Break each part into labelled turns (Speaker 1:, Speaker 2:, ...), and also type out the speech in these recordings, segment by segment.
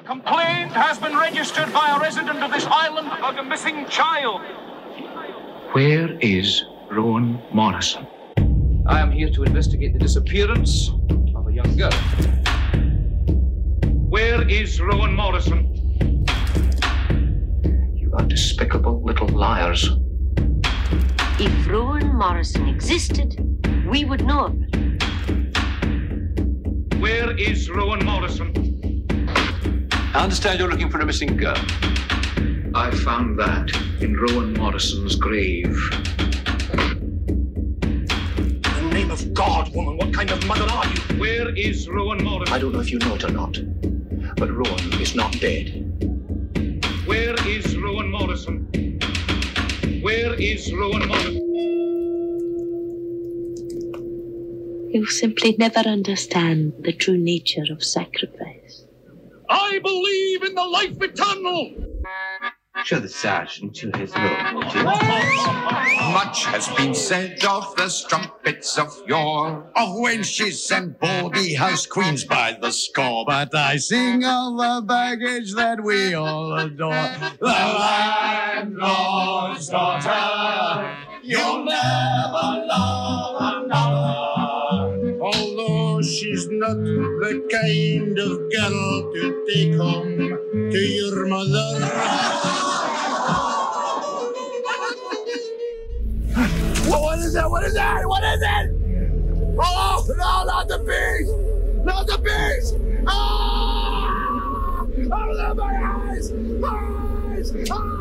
Speaker 1: A complaint has been registered by a resident of this island about a missing child.
Speaker 2: Where is Rowan Morrison?
Speaker 3: I am here to investigate the disappearance of a young girl.
Speaker 2: Where is Rowan Morrison? You are despicable little liars.
Speaker 4: If Rowan Morrison existed, we would know of it.
Speaker 2: Where is Rowan Morrison?
Speaker 3: I understand you're looking for a missing girl.
Speaker 2: I found that in Rowan Morrison's grave.
Speaker 1: In the name of God, woman, what kind of mother are you?
Speaker 2: Where is Rowan Morrison?
Speaker 5: I don't know if you know it or not, but Rowan is not dead.
Speaker 2: Where is Rowan Morrison? Where is Rowan Morrison?
Speaker 4: You simply never understand the true nature of sacrifice.
Speaker 1: I believe in the life eternal.
Speaker 3: Show the sergeant to his room, would you?
Speaker 6: Much has been said of the strumpets of yore, of wenches and baldy house queens by the score. But I sing of the baggage that we all adore. The landlord's daughter, you'll never love another. Although she's not the kind of girl to take home to your mother.
Speaker 1: What is that? What is that? What is it? Oh, no, not the beast! Not the beast! Ah! Oh, my eyes! Eyes! Ah!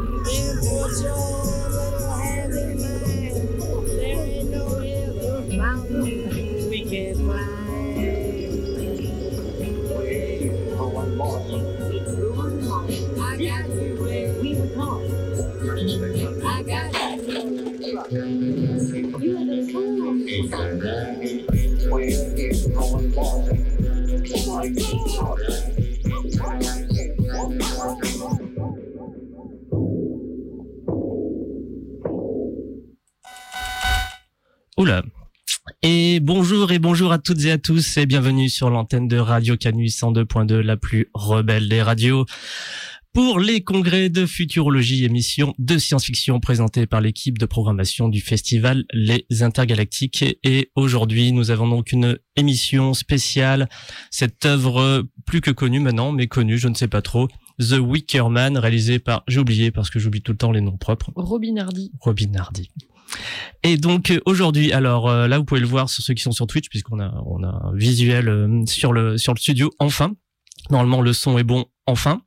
Speaker 7: Oula. Et bonjour et bonjour à toutes et à tous et bienvenue sur l'antenne de Radio Canus 102.2, la plus rebelle des radios. Pour les congrès de futurologie, émission de science-fiction présentée par l'équipe de programmation du festival Les Intergalactiques. Et aujourd'hui, nous avons donc une émission spéciale, cette œuvre plus que connue maintenant, mais connue, je ne sais pas trop, The Wicker Man, réalisée par, j'ai oublié parce que j'oublie tout le temps les noms propres,
Speaker 8: Robin Hardy.
Speaker 7: Robin Hardy. Et donc euh, aujourd'hui, alors euh, là vous pouvez le voir sur ceux qui sont sur Twitch puisqu'on a on a un visuel euh, sur le sur le studio enfin. Normalement le son est bon enfin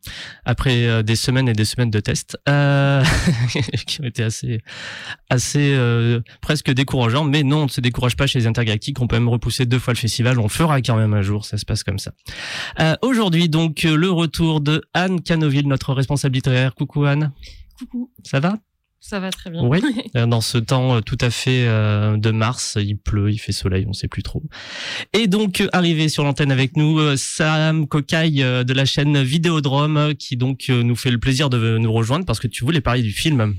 Speaker 7: après des semaines et des semaines de tests euh, qui ont été assez assez euh, presque décourageants. Mais non on ne se décourage pas chez les intergalactiques. On peut même repousser deux fois le festival. On le fera quand même un jour. Ça se passe comme ça. Euh, aujourd'hui donc le retour de Anne Canoville notre responsable littéraire. Coucou Anne.
Speaker 8: Coucou.
Speaker 7: ça va?
Speaker 8: Ça va très bien.
Speaker 7: oui, euh, dans ce temps euh, tout à fait euh, de mars, il pleut, il fait soleil, on sait plus trop. Et donc arrivé sur l'antenne avec nous Sam Cocaille de la chaîne Vidéodrome qui donc nous fait le plaisir de nous rejoindre parce que tu voulais parler du film.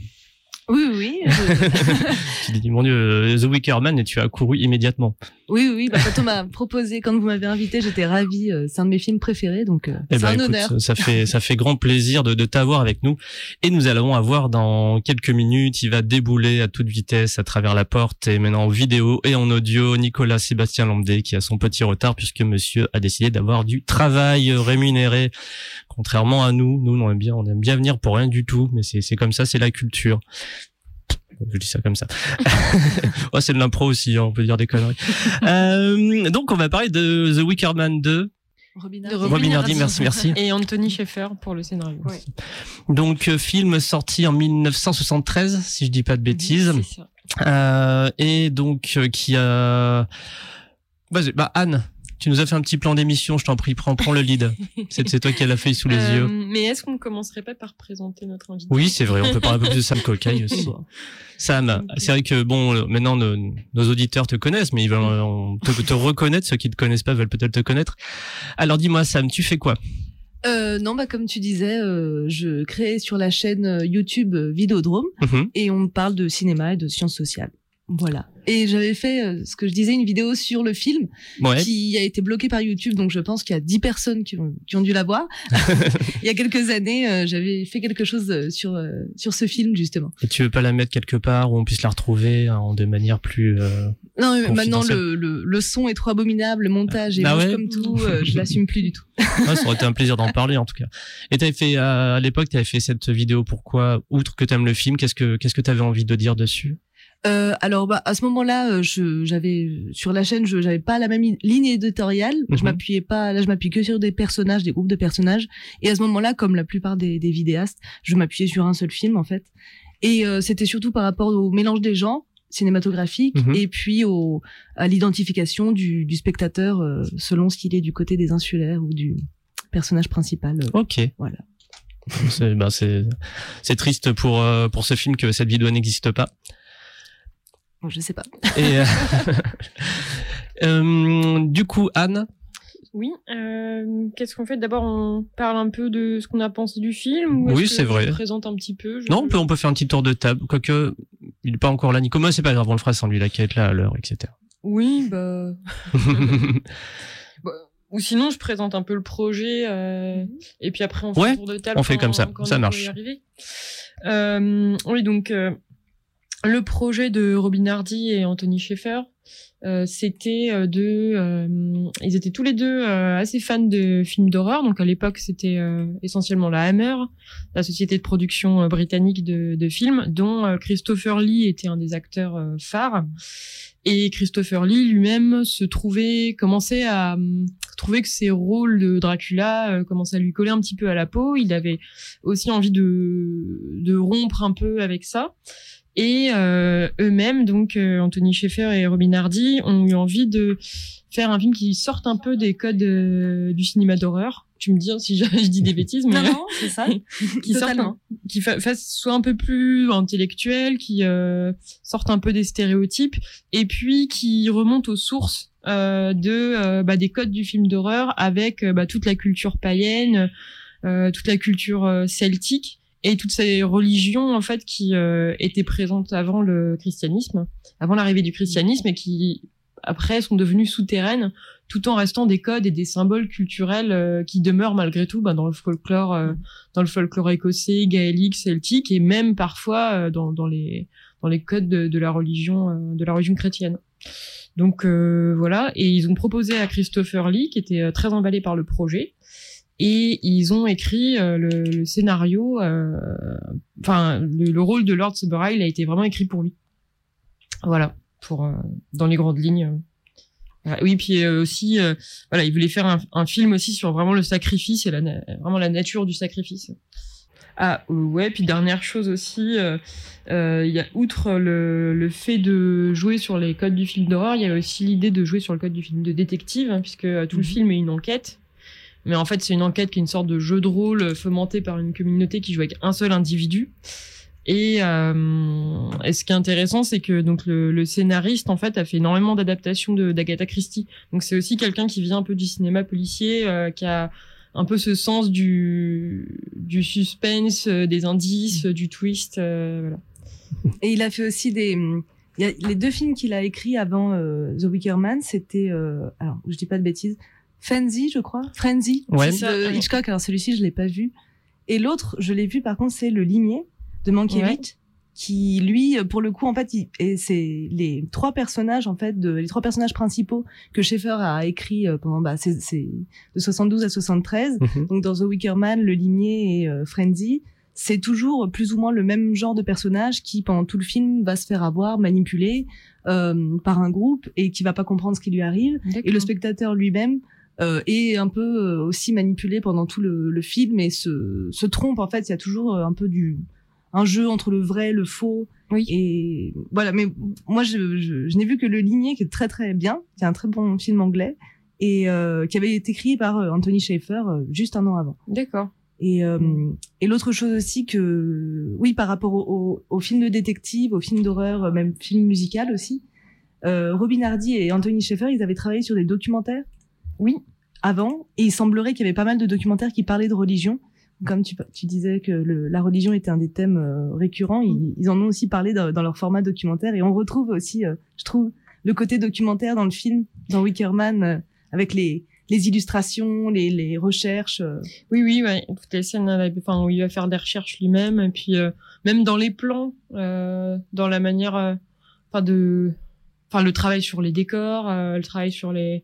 Speaker 8: Oui, oui. je-
Speaker 7: Tu dis mon dieu euh, The Wicker Man et tu as couru immédiatement.
Speaker 8: oui, oui. Bah, quand on m'a proposé, quand vous m'avez invité, j'étais ravie. euh, C'est un de mes films préférés, donc euh,
Speaker 7: Eh
Speaker 8: c'est
Speaker 7: ben,
Speaker 8: un
Speaker 7: écoute,
Speaker 8: honneur.
Speaker 7: ça fait ça fait grand plaisir de, de t'avoir avec nous et nous allons avoir dans quelques minutes, il va débouler à toute vitesse à travers la porte et maintenant en vidéo et en audio Nicolas Sébastien Lambdé qui a son petit retard puisque monsieur a décidé d'avoir du travail rémunéré contrairement à nous, nous on aime bien on aime bien venir pour rien du tout mais c'est comme ça, c'est la culture. Je dis ça comme ça. oh, c'est de l'impro aussi, hein, on peut dire des conneries. Euh, donc, on va parler de The Wicker Man 2.
Speaker 8: Robin Hardy.
Speaker 7: Robin Hardy, merci, merci.
Speaker 8: Et Anthony Schaeffer pour le scénario.
Speaker 7: Donc euh, film sorti en 1973 si je dis pas de bêtises
Speaker 8: ça.
Speaker 7: Euh, et donc euh, qui a Vas-y, bah Anne tu nous as fait un petit plan d'émission je t'en prie. Prends prends le lead. C'est toi qui as la feuille sous les
Speaker 8: Euh,
Speaker 7: yeux.
Speaker 8: Mais est-ce qu'on ne commencerait pas par présenter notre invité
Speaker 7: oui c'est vrai. On peut parler un peu plus de Sam Cocaille aussi. Sam c'est vrai que bon euh, maintenant nos, nos auditeurs te connaissent mais ils veulent euh, te, te reconnaître. Ceux qui te connaissent pas veulent peut-être te connaître. Alors dis-moi Sam tu fais quoi?
Speaker 8: Euh, non, bah comme tu disais, euh, je crée sur la chaîne YouTube Vidéodrome
Speaker 7: Mhm.
Speaker 8: et on parle de cinéma et de sciences sociales. Voilà. Et j'avais fait euh, ce que je disais, une vidéo sur le film
Speaker 7: Ouais.
Speaker 8: qui a été bloqué par YouTube, donc je pense qu'il y a 10 personnes qui ont, qui ont dû la voir. Il y a quelques années, euh, j'avais fait quelque chose euh, sur, euh, sur ce film, justement.
Speaker 7: Et tu veux pas la mettre quelque part où on puisse la retrouver en de manière plus.
Speaker 8: Non, mais maintenant, le, le, le son est trop abominable, le montage est
Speaker 7: Ah ouais
Speaker 8: comme tout, je l'assume plus du tout.
Speaker 7: Ouais, ça aurait été un plaisir d'en parler en tout cas. Et t'avais fait à l'époque, t'avais fait cette vidéo. Pourquoi Outre que t'aimes le film, qu'est-ce que qu'est-ce que t'avais envie de dire dessus?
Speaker 8: Euh, alors, bah, à ce moment-là, euh, j'avais sur la chaîne, je j'avais pas la même i- ligne éditoriale. Je
Speaker 7: Mhm.
Speaker 8: m'appuyais pas. Là, je m'appuie que sur des personnages, des groupes de personnages. Et à ce moment-là, comme la plupart des, des vidéastes, je m'appuyais sur un seul film en fait. Et euh, c'était surtout par rapport au mélange des genres cinématographiques
Speaker 7: Mhm.
Speaker 8: et puis au, à l'identification du, du spectateur euh, selon ce qu'il est du côté des insulaires ou du personnage principal. euh.
Speaker 7: Ok.
Speaker 8: Voilà.
Speaker 7: C'est ben c'est triste pour euh, pour ce film que cette vidéo n'existe pas.
Speaker 8: Bon, je sais pas.
Speaker 7: Et euh, euh, du coup, Anne,
Speaker 9: Oui. euh, Qu'est-ce qu'on fait? D'abord, on parle un peu de ce qu'on a pensé du film. Ou
Speaker 7: Oui, c'est vrai.
Speaker 9: Je présente un petit peu? je-
Speaker 7: non, on peut on peut faire un petit tour de table. Quoique, il est pas encore là. Nico, moi, c'est pas grave, on le fera sans lui. La quête là à l'heure, etc.
Speaker 9: Oui, bah. bah, Ou sinon, je présente un peu le projet. euh, Et puis après, on fait
Speaker 7: Ouais,
Speaker 9: un tour de table.
Speaker 7: on fait comme ça,
Speaker 9: quand
Speaker 7: ça marche.
Speaker 9: Euh, oui, donc. Le projet de Robin Hardy et Anthony Schaeffer, euh, c'était euh, de, euh, ils étaient tous les deux euh, assez fans de films d'horreur. Donc à l'époque, c'était euh, essentiellement la Hammer, la société de production euh, britannique de, de films, dont Christopher Lee était un des acteurs phares. Et Christopher Lee lui-même se trouvait, commençait à hum, trouver que ses rôles de Dracula commençaient à lui coller un petit peu à la peau. Il avait aussi envie de, de rompre un peu avec ça. Et euh, eux-mêmes, donc euh, Anthony Schaeffer et Robin Hardy, ont eu envie de faire un film qui sorte un peu des codes euh, du cinéma d'horreur. Tu me dis hein, si je, je dis des bêtises, mais
Speaker 8: Non, non, c'est ça.
Speaker 9: qui sorte un- qui fa- fasse soit un peu plus intellectuel, qui euh, sorte un peu des stéréotypes, et puis qui remonte aux sources euh, de bah, des codes du film d'horreur avec bah, toute la culture païenne, euh, toute la culture celtique et toutes ces religions en fait qui euh, étaient présentes avant le christianisme, avant l'arrivée du christianisme et qui après sont devenues souterraines tout en restant des codes et des symboles culturels euh, qui demeurent malgré tout bah, dans le folklore euh, dans le folklore écossais, gaélique, celtique et même parfois euh, dans, dans les dans les codes de, de la religion euh, de la religion chrétienne. Donc euh, voilà et ils ont proposé à Christopher Lee qui était très emballé par le projet et ils ont écrit euh, le, le scénario euh, enfin le, le rôle de Lord Suberyle a été vraiment écrit pour lui. Voilà, pour euh, dans les grandes lignes. Oui, puis aussi, voilà, il voulait faire un, un film aussi sur vraiment le sacrifice et la, vraiment la nature du sacrifice. Ah ouais, puis dernière chose aussi, euh, euh, il y a outre le, le fait de jouer sur les codes du film d'horreur, il y a aussi l'idée de jouer sur le code du film de détective, hein, puisque tout le film est une enquête. Mais en fait, c'est une enquête qui est une sorte de jeu de rôle euh, fomenté par une communauté qui joue avec un seul individu. Et, euh, ce qui est intéressant, c'est que donc le, scénariste en fait a fait énormément d'adaptations d'Agatha Christie. Donc c'est aussi quelqu'un qui vient un peu du cinéma policier, euh, qui a un peu ce sens du suspense, des indices, du twist. voilà.
Speaker 8: Et il a fait aussi des. A les deux films qu'il a écrits avant The Wicker Man, c'était. alors, je dis pas de bêtises. Frenzy, je crois. Frenzy.
Speaker 7: Ouais.
Speaker 8: C'est de. Hitchcock. Alors, celui-ci, je l'ai pas vu. Et l'autre, je l'ai vu, par contre, c'est Le Limier de Mankiewicz. Qui, lui, pour le coup, en fait, il- et c'est les trois personnages, en fait, de, les trois personnages principaux que Schaeffer a écrit euh, pendant, bah, c'est, c'est de 72 à 73.
Speaker 7: Mhm.
Speaker 8: Donc, dans The Wicker Man, Le Limier et euh, Frenzy c'est toujours plus ou moins le même genre de personnage qui, pendant tout le film, va se faire avoir, manipuler euh, par un groupe et qui va pas comprendre ce qui lui arrive. Et le spectateur lui-même euh, est un peu euh, aussi manipulé pendant tout le, le film et se, se trompe. En fait, il y a toujours euh, un peu du un jeu entre le vrai, le faux.
Speaker 9: Oui.
Speaker 8: Et voilà. Mais moi, je, je, je n'ai vu que le Ligné, qui est très très bien, qui est un très bon film anglais et euh, qui avait été écrit par euh, Anthony Schaeffer juste un an avant.
Speaker 9: D'accord.
Speaker 8: Et, euh, et l'autre chose aussi que, oui, par rapport au, au, au film de détective, au film d'horreur, même film musical aussi, euh, Robin Hardy et Anthony Schaeffer, ils avaient travaillé sur des documentaires.
Speaker 9: Oui.
Speaker 8: Avant, et il semblerait qu'il y avait pas mal de documentaires qui parlaient de religion. comme tu, tu disais que le, la religion était un des thèmes euh, récurrents, ils, ils en ont aussi parlé dans, dans leur format documentaire et on retrouve aussi, euh, je trouve, le côté documentaire dans le film, dans Wickerman, euh, avec les, les illustrations, les, les recherches. euh.
Speaker 9: Oui, oui, ouais. Toutes les scènes, enfin, où il va faire des recherches lui-même, et puis même dans les plans, dans la manière, enfin de, enfin le travail sur les décors, le travail sur les,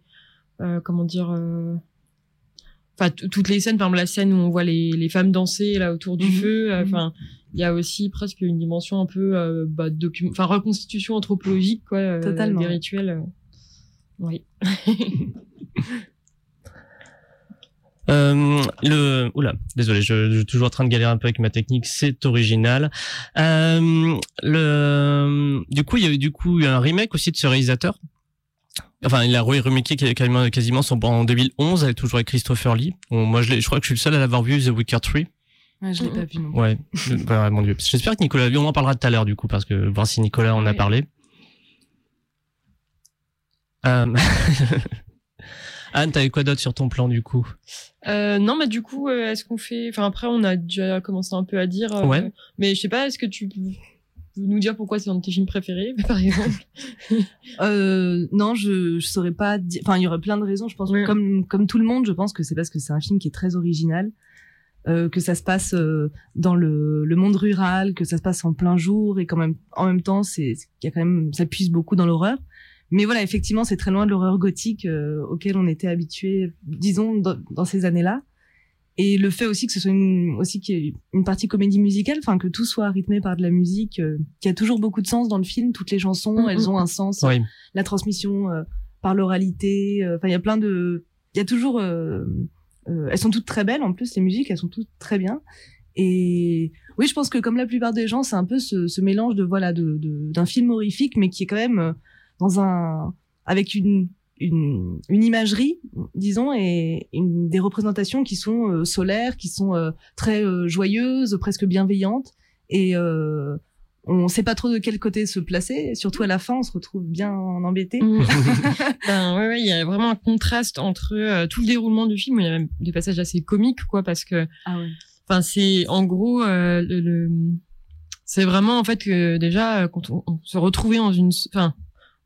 Speaker 9: comment dire, euh, enfin toutes les scènes, par exemple la scène où on voit les, les femmes danser là autour du
Speaker 8: Mhm,
Speaker 9: feu, euh,
Speaker 8: mhm.
Speaker 9: enfin. Il y a aussi presque une dimension un peu, euh, bah, document, enfin reconstitution anthropologique, quoi, euh,
Speaker 8: Totalement,
Speaker 9: des rituels. euh. Oui.
Speaker 7: Euh, le, oula, désolé, je, je suis toujours en train de galérer un peu avec ma technique. C'est original. Euh, le, du coup, il y a eu du coup un remake aussi de ce réalisateur? Enfin, il a re- remaké quasiment, quasiment son en 2011, avec toujours avec Christopher Lee. Bon, moi, je, crois que je suis le seul à l'avoir vu, The Wicker 3.
Speaker 8: Ouais, je l'ai pas vu non.
Speaker 7: Ouais, ouais, mon dieu. J'espère que Nicolas a vu. On en parlera tout à l'heure du coup, parce que voir si Nicolas en a parlé. Euh... Anne, t'avais quoi d'autre sur ton plan du coup?
Speaker 9: Euh, non, mais du coup, euh, est-ce qu'on fait Enfin, après, on a déjà commencé un peu à dire. euh,
Speaker 7: Ouais.
Speaker 9: Mais je sais pas, est-ce que tu peux nous dire pourquoi c'est un de tes films préférés, par exemple
Speaker 8: Euh, non, je, je saurais pas. Enfin, il y aurait plein de raisons. Je pense,
Speaker 9: Ouais.
Speaker 8: comme comme tout le monde, je pense que c'est parce que c'est un film qui est très original, euh, que ça se passe euh, dans le, le monde rural, que ça se passe en plein jour et quand même en même temps, c'est y a quand même ça puise beaucoup dans l'horreur. Mais voilà, effectivement, c'est très loin de l'horreur gothique euh, auquel on était habitué, disons, dans, dans ces années-là. Et le fait aussi que ce soit une, aussi qu'il y ait une partie comédie musicale, enfin que tout soit rythmé par de la musique, euh, qui a toujours beaucoup de sens dans le film. Toutes les chansons, elles ont un sens
Speaker 7: Oui.
Speaker 8: la transmission euh, par l'oralité. euh, Enfin, il y a plein de, il y a toujours, euh, euh, elles sont toutes très belles en plus les musiques, elles sont toutes très bien. Et oui, je pense que comme la plupart des gens, c'est un peu ce, ce mélange de voilà de de- d'un film horrifique, mais qui est quand même dans un avec une une, une imagerie, disons, et une, des représentations qui sont euh, solaires, qui sont euh, très euh, joyeuses, presque bienveillantes. Et on sait pas trop de quel côté se placer. Surtout à la fin, on se retrouve bien embêté.
Speaker 9: Ben, ouais, ouais, il y a vraiment un contraste entre tout le déroulement du film. Il y a même des passages assez comiques, quoi, parce que,
Speaker 8: Ah ouais.
Speaker 9: enfin, c'est en gros, le, le- c'est vraiment en fait que déjà quand on, on se retrouvait dans une, enfin,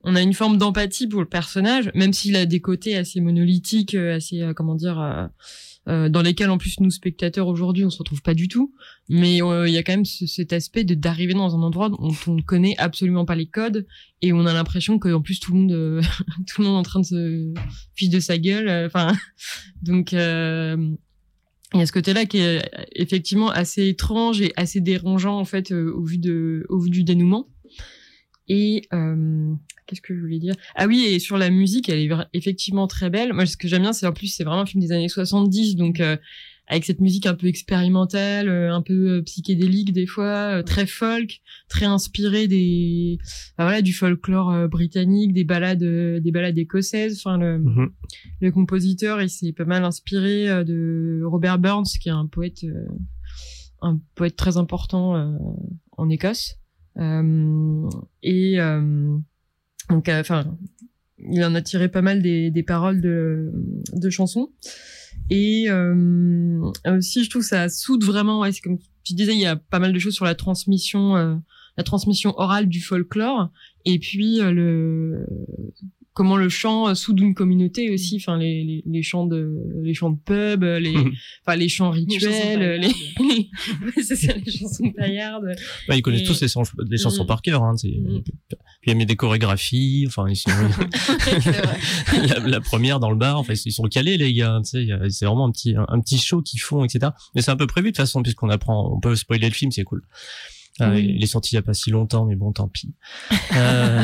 Speaker 9: on a une forme d'empathie pour le personnage, même s'il a des côtés assez monolithiques, euh, assez, euh, comment dire. euh, dans lesquels en plus nous spectateurs aujourd'hui on se retrouve pas du tout mais il y a quand même ce- cet aspect de d'arriver dans un endroit dont on ne connaît absolument pas les codes et on a l'impression que en plus tout le monde tout le monde est en train de se fiche de sa gueule enfin donc il y a ce côté-là qui est effectivement assez étrange et assez dérangeant en fait au vu de au vu du dénouement et qu'est-ce que je voulais dire? Ah oui, et sur la musique, elle est effectivement très belle. Moi, ce que j'aime bien, c'est en plus, c'est vraiment un film des années 70, donc euh, avec cette musique un peu expérimentale, euh, un peu euh, psychédélique des fois, très folk, très inspiré des, voilà, du folklore britannique, des balades, des balades écossaises. Enfin, le,
Speaker 7: Mhm.
Speaker 9: le compositeur, il s'est pas mal inspiré de Robert Burns, qui est un poète, un poète très important en Écosse. Euh, et euh, donc, euh, enfin, il en a tiré pas mal des, des paroles de, de chansons. Et euh, aussi, je trouve ça soude vraiment. Ouais, c'est comme tu disais, il y a pas mal de choses sur la transmission, euh, la transmission orale du folklore, et puis euh, le comment le chant euh, soude une communauté aussi. Enfin, les, les, les chants de les chants de pub, euh, les enfin les chants rituels, euh, les, ouais, c'est ça, les chansons paillardes.
Speaker 7: Bah, ils connaissent
Speaker 9: Et-
Speaker 7: tous les, chansons- les chansons
Speaker 9: Mhm.
Speaker 7: par cœur. Hein,
Speaker 9: Mhm.
Speaker 7: Puis il y a mis des chorégraphies. Enfin, ils sont la, la première dans le bar. Enfin, ils sont calés les gars. C'est vraiment un petit un, un petit show qu'ils font, etc. Mais c'est un peu prévu de toute façon puisqu'on apprend. On peut spoiler le film, c'est cool. Euh,
Speaker 9: Oui.
Speaker 7: Il est sorti il y a pas si longtemps, mais bon, tant pis. Euh,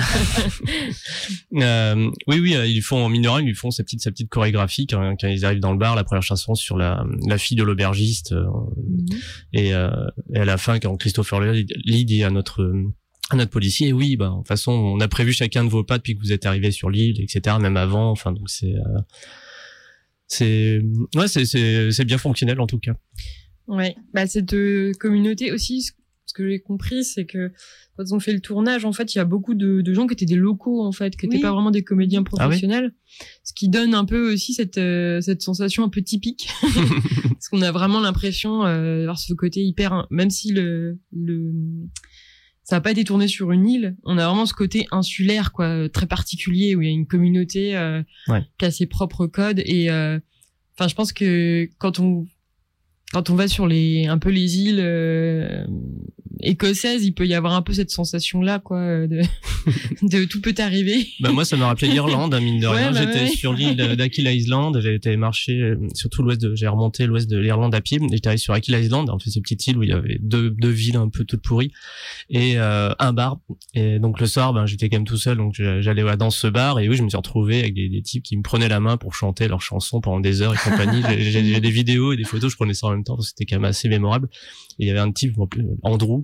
Speaker 7: euh, oui, oui, euh, ils font en mineral, ils font ces petites, ces petites chorégraphies quand, quand ils arrivent dans le bar. La première chanson sur la, la fille de l'aubergiste. euh, et, euh, et à la fin, quand Christopher Lee dit à notre à notre policier, oui, bah, de toute façon, on a prévu chacun de vos pas depuis que vous êtes arrivé sur l'île, etc. Même avant. Enfin, donc c'est euh, c'est ouais, c'est c'est c'est bien fonctionnel en tout cas.
Speaker 9: Ouais, bah cette communauté aussi, ce- que j'ai compris, c'est que quand ils ont fait le tournage, en fait, il y a beaucoup de, de gens qui étaient des locaux, en fait, qui n'étaient
Speaker 8: Oui.
Speaker 9: pas vraiment des comédiens
Speaker 7: Ah oui
Speaker 9: professionnels. Ce qui donne un peu aussi cette, euh, cette sensation un peu typique. Parce qu'on a vraiment l'impression euh, d'avoir ce côté hyper, même si le, le, ça n'a pas été tourné sur une île, on a vraiment ce côté insulaire, quoi, très particulier, où il y a une communauté euh,
Speaker 7: Ouais.
Speaker 9: qui a ses propres codes. Et enfin, je pense que quand on quand on va sur les un peu les îles euh, écossaises, il peut y avoir un peu cette sensation là, quoi, de, de tout peut arriver.
Speaker 7: Bah moi, ça m'a rappelé l'Irlande, hein, mine de
Speaker 9: Ouais,
Speaker 7: rien.
Speaker 9: bah
Speaker 7: J'étais
Speaker 9: ouais.
Speaker 7: sur l'île d'Aquila Island, j'ai été marcher euh, sur tout l'ouest de, j'ai remonté l'ouest de l'Irlande à pied. J'étais allé sur Aquila Island, en fait, ces petites îles où il y avait deux, deux villes un peu toutes pourries et euh, un bar. Et donc le soir, ben j'étais quand même tout seul, donc j'allais dans ce bar et oui, je me suis retrouvé avec des, des types qui me prenaient la main pour chanter leurs chansons pendant des heures et compagnie. J'ai des vidéos et des photos, je prenais ça en même temps, c'était quand même assez mémorable. Et il y avait un type, Andrew,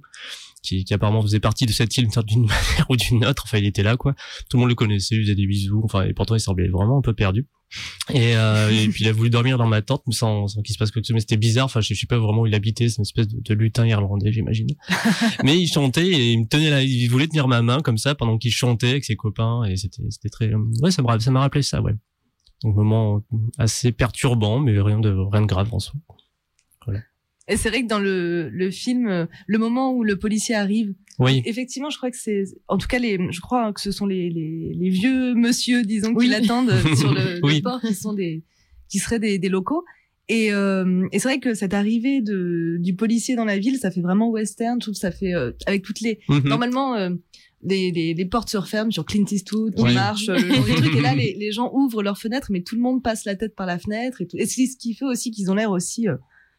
Speaker 7: qui, qui apparemment faisait partie de cette île d'une manière ou d'une autre. Enfin, il était là, quoi. Tout le monde le connaissait, il faisait des bisous. Enfin, et pourtant, il semblait vraiment un peu perdu. Et, euh, et puis, il a voulu dormir dans ma tente, mais sans, sans qu'il se passe quoi que ce soit. Mais c'était bizarre. Enfin, je, je sais pas vraiment où il habitait. C'est une espèce de, de lutin irlandais, j'imagine. mais il chantait et il me tenait là, il voulait tenir ma main comme ça pendant qu'il chantait avec ses copains. Et c'était, c'était très, ouais, ça me, ça m'a rappelé ça, ouais. Donc, moment assez perturbant, mais rien de, rien de grave en soi.
Speaker 8: Et c'est vrai que dans le, le film, euh, le moment où le policier arrive,
Speaker 7: Oui.
Speaker 8: effectivement, je crois que c'est, en tout cas, les, je crois que ce sont les, les, les vieux monsieur, disons, qui l'attendent euh, sur le, port, qui sont des, qui seraient des, des locaux. Et, euh, et c'est vrai que cette arrivée de, du policier dans la ville, ça fait vraiment western, tout ça fait euh, avec toutes les.
Speaker 7: Mhm.
Speaker 8: Normalement, euh, les, les, les portes se referment sur Clint Eastwood, qui
Speaker 7: Oui.
Speaker 8: marche, euh, le genre. Et là, les, les gens ouvrent leurs fenêtres, mais tout le monde passe la tête par la fenêtre. Et, tout. et c'est ce qui fait aussi qu'ils ont l'air aussi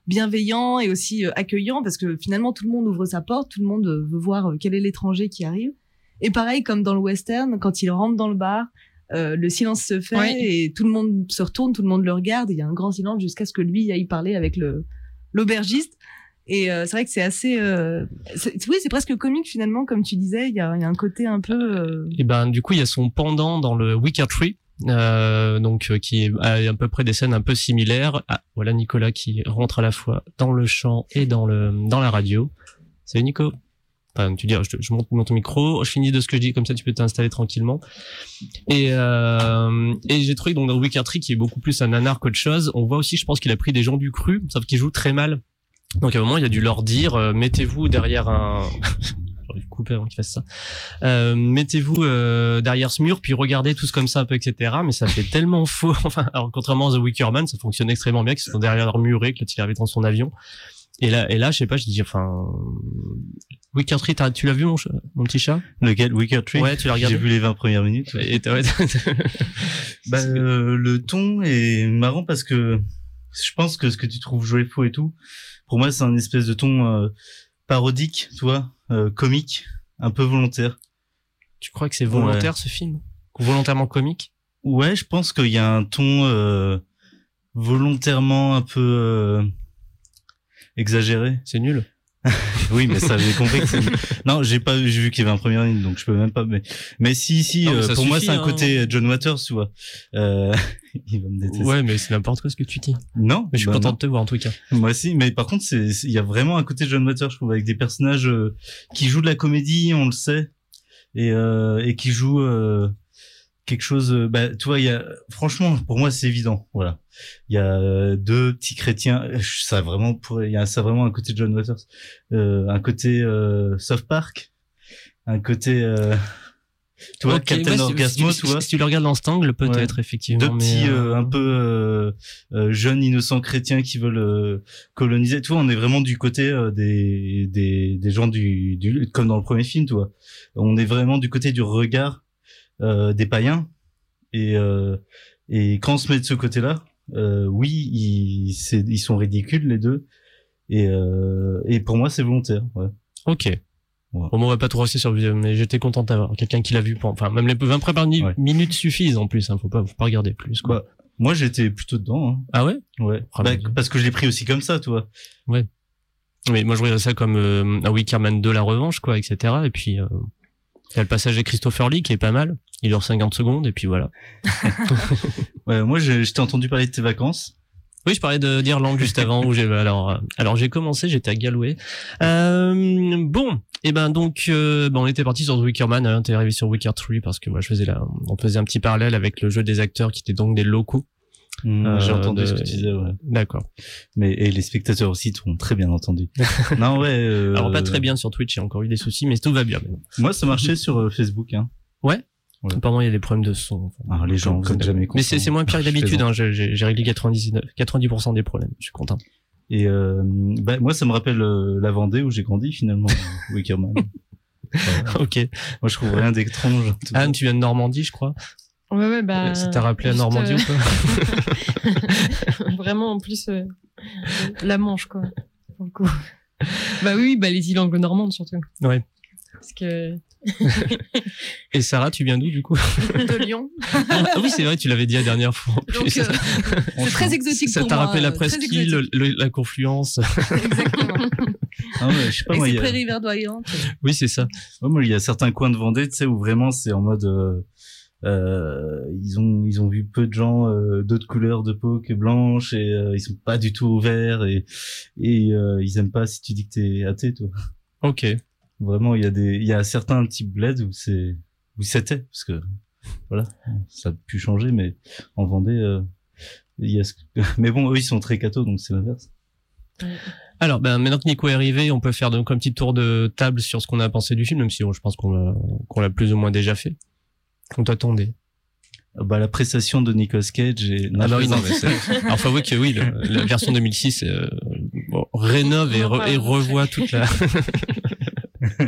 Speaker 8: bienveillants et aussi euh, accueillants, parce que finalement, tout le monde ouvre sa porte, tout le monde euh, veut voir euh, quel est l'étranger qui arrive. Et pareil, comme dans le western, quand il rentre dans le bar, euh, le silence se fait et tout le monde se retourne, tout le monde le regarde. et Il y a un grand silence jusqu'à ce que lui aille parler avec le l'aubergiste. Et euh, c'est vrai que c'est assez, euh, c'est- oui, c'est presque comique finalement, comme tu disais. Il y a, y a un côté un peu.
Speaker 7: Et ben du coup il y a son pendant dans le Wicker Tree, euh, donc euh, qui est à, peu près des scènes un peu similaires. Ah, voilà Nicolas qui rentre à la fois dans le chant et dans le dans la radio. Salut Nico. Enfin, tu dis, je, je monte mon micro, je finis de ce que je dis, comme ça tu peux t'installer tranquillement. Et, euh, et j'ai trouvé donc dans Wicker Tree qui est beaucoup plus un nanar qu'autre chose. On voit aussi, je pense qu'il a pris des gens du cru, sauf qu'il joue très mal. Donc à un moment, il a dû leur dire, euh, mettez-vous derrière un, j'aurais dû couper avant qu'il fasse ça. Euh, mettez-vous euh, derrière ce mur puis regardez tous comme ça un peu etc mais ça fait tellement faux. Enfin alors contrairement à The Wicker Man ça fonctionne extrêmement bien qu'ils sont derrière leur muret que l'autre il arrive dans son avion. Et là et là je sais pas je dis enfin Wicker Tree tu l'as vu mon, mon petit chat?
Speaker 10: Lequel? Wicker Tree?
Speaker 7: Ouais tu l'as regardé.
Speaker 10: J'ai vu les 20 premières minutes.
Speaker 7: et ouais,
Speaker 10: Bah, euh, le ton est marrant parce que je pense que ce que tu trouves joyful et tout, pour moi, c'est un espèce de ton euh, parodique, tu vois, euh, comique, un peu volontaire.
Speaker 7: tu crois que c'est volontaire ce film? Volontairement comique?
Speaker 10: Ouais, je pense qu'il y a un ton euh, volontairement un peu euh, exagéré.
Speaker 7: c'est nul
Speaker 10: Oui, mais ça, j'ai compris que c'est... Non, j'ai pas j'ai vu qu'il y avait un premier ligne, donc je peux même pas... Mais, mais si, si,
Speaker 7: Non, mais
Speaker 10: euh, pour moi, c'est un
Speaker 7: hein.
Speaker 10: côté John Waters, tu vois. Euh, il va me détester.
Speaker 7: ouais mais c'est n'importe quoi ce que tu dis
Speaker 10: Non,
Speaker 7: mais je suis
Speaker 10: bah
Speaker 7: content
Speaker 10: non.
Speaker 7: de te voir en tout cas
Speaker 10: Moi aussi, mais par contre, c'est- il y a vraiment un côté John Waters, je trouve, avec des personnages euh, qui jouent de la comédie, on le sait, et euh, et qui jouent euh, quelque chose. euh, Bah, tu vois, il y a franchement, pour moi, c'est évident. Voilà, il y a euh, deux petits chrétiens. euh, Ça vraiment, pour- il y a ça vraiment un côté John Waters, euh, un côté euh, South Park, un côté. Euh, tu vois, Captain
Speaker 7: ouais,
Speaker 10: Orgasmo,
Speaker 7: si,
Speaker 10: tu vois.
Speaker 7: si tu le regardes dans cet angle peut-être effectivement
Speaker 10: Deux
Speaker 7: mais,
Speaker 10: petits un peu euh, euh, jeunes innocents chrétiens qui veulent euh, coloniser. Tu vois, on est vraiment du côté euh, des, des des gens du, du comme dans le premier film, tu vois. On est vraiment du côté du regard des païens et euh, et quand on se met de ce côté-là, euh, oui, ils c'est ils sont ridicules les deux et euh, et pour moi c'est volontaire. Ouais.
Speaker 7: Ok. Bon, on va pas trop rester sur le vidéo, mais j'étais content d'avoir quelqu'un qui l'a vu. Pour... Enfin, même les 20 premières mi-
Speaker 10: Ouais.
Speaker 7: minutes suffisent en plus. Hein, faut pas, faut pas regarder plus. Quoi.
Speaker 10: Bah, moi j'étais plutôt dedans. Hein.
Speaker 7: ah ouais?
Speaker 10: Ouais.
Speaker 7: Ah,
Speaker 10: Bah,
Speaker 7: mais-
Speaker 10: parce que je l'ai pris aussi comme ça, tu vois.
Speaker 7: Mais moi je regarde ça comme euh, un Wickerman 2 la revanche, quoi, etc. Et puis euh, il y a le passage de Christopher Lee qui est pas mal. Il dure 50 secondes et puis voilà.
Speaker 10: Ouais, moi, j'ai- je t'ai entendu parler de tes vacances.
Speaker 7: Oui, je parlais de- d'Irlande juste avant où j'ai alors euh, alors j'ai commencé, j'étais à Galway. Euh, bon, et ben donc euh, ben, on était parti sur The Wicker Man, hein, t'es arrivé sur Wicker 3 parce que moi je faisais là, on faisait un petit parallèle avec le jeu des acteurs qui étaient donc des locaux.
Speaker 10: Hmm, J'ai
Speaker 7: Euh,
Speaker 10: entendu
Speaker 7: de-
Speaker 10: ce que tu disais, ouais.
Speaker 7: D'accord.
Speaker 10: Mais et les spectateurs aussi t'ont très bien entendu. non ouais. euh,
Speaker 7: Alors pas très bien sur Twitch, j'ai encore eu des soucis, mais tout va bien.
Speaker 10: Moi ça marchait sur euh, Facebook. Hein.
Speaker 7: Ouais.
Speaker 10: Ouais.
Speaker 7: Apparemment, il y a des problèmes de son. Enfin,
Speaker 10: Ah, les gens, vous êtes jamais.
Speaker 7: Mais c'est moins pire que d'habitude. Hein. J'ai- réglé 99, 90% des problèmes. Je suis content.
Speaker 10: Et euh, bah, moi ça me rappelle euh, la Vendée où j'ai grandi finalement. Wickerman.
Speaker 7: Ok.
Speaker 10: Moi je trouve rien d'étrange.
Speaker 7: Anne, tu viens de Normandie, je crois.
Speaker 9: Ouais, ouais, bah.
Speaker 7: ça t'a rappelé à
Speaker 9: juste,
Speaker 7: Normandie
Speaker 9: euh,
Speaker 7: ou pas
Speaker 9: Vraiment, en plus, euh, la Manche, quoi. Pour le coup. Bah oui, bah les îles anglo-normandes surtout.
Speaker 7: Ouais.
Speaker 9: Parce que.
Speaker 7: Et Sarah, tu viens d'où du coup?
Speaker 8: De Lyon.
Speaker 7: Ah oui, c'est vrai, tu l'avais dit la dernière fois.
Speaker 8: euh, c'est très exotique
Speaker 7: Ça
Speaker 8: pour
Speaker 7: t'a
Speaker 8: moi,
Speaker 7: rappelé la
Speaker 8: euh,
Speaker 7: presqu'île, la confluence.
Speaker 8: Exactement.
Speaker 10: Ah ouais, je sais pas
Speaker 8: Avec
Speaker 10: moi.
Speaker 8: ses
Speaker 10: il y a-
Speaker 8: prairies verdoyantes.
Speaker 7: oui, c'est ça.
Speaker 10: Ouais, moi, il y a certains coins de Vendée, tu sais, où vraiment c'est en mode, euh, euh, ils ont ils ont vu peu de gens euh, d'autres couleurs de peau que blanche et euh, ils sont pas du tout ouverts et et euh, ils aiment pas si tu dis que t'es athée, toi.
Speaker 7: Ok.
Speaker 10: Vraiment, il y a des il y a certains types bleds où c'est où c'était parce que voilà, ça a pu changer, mais en Vendée, euh, il y a ce que- mais bon, eux ils sont très cathos donc c'est l'inverse.
Speaker 7: Alors, ben, maintenant que Nico est arrivé, on peut faire donc un petit tour de table sur ce qu'on a pensé du film, même si bon, je pense qu'on l'a qu'on l'a plus ou moins déjà fait. On t'attendait.
Speaker 10: Bah la prestation de Nicolas Cage et
Speaker 7: Ah bah oui, non, mais faut avouer que oui, le- la version 2006 euh, bon, rénove et, re- et revoit toute la...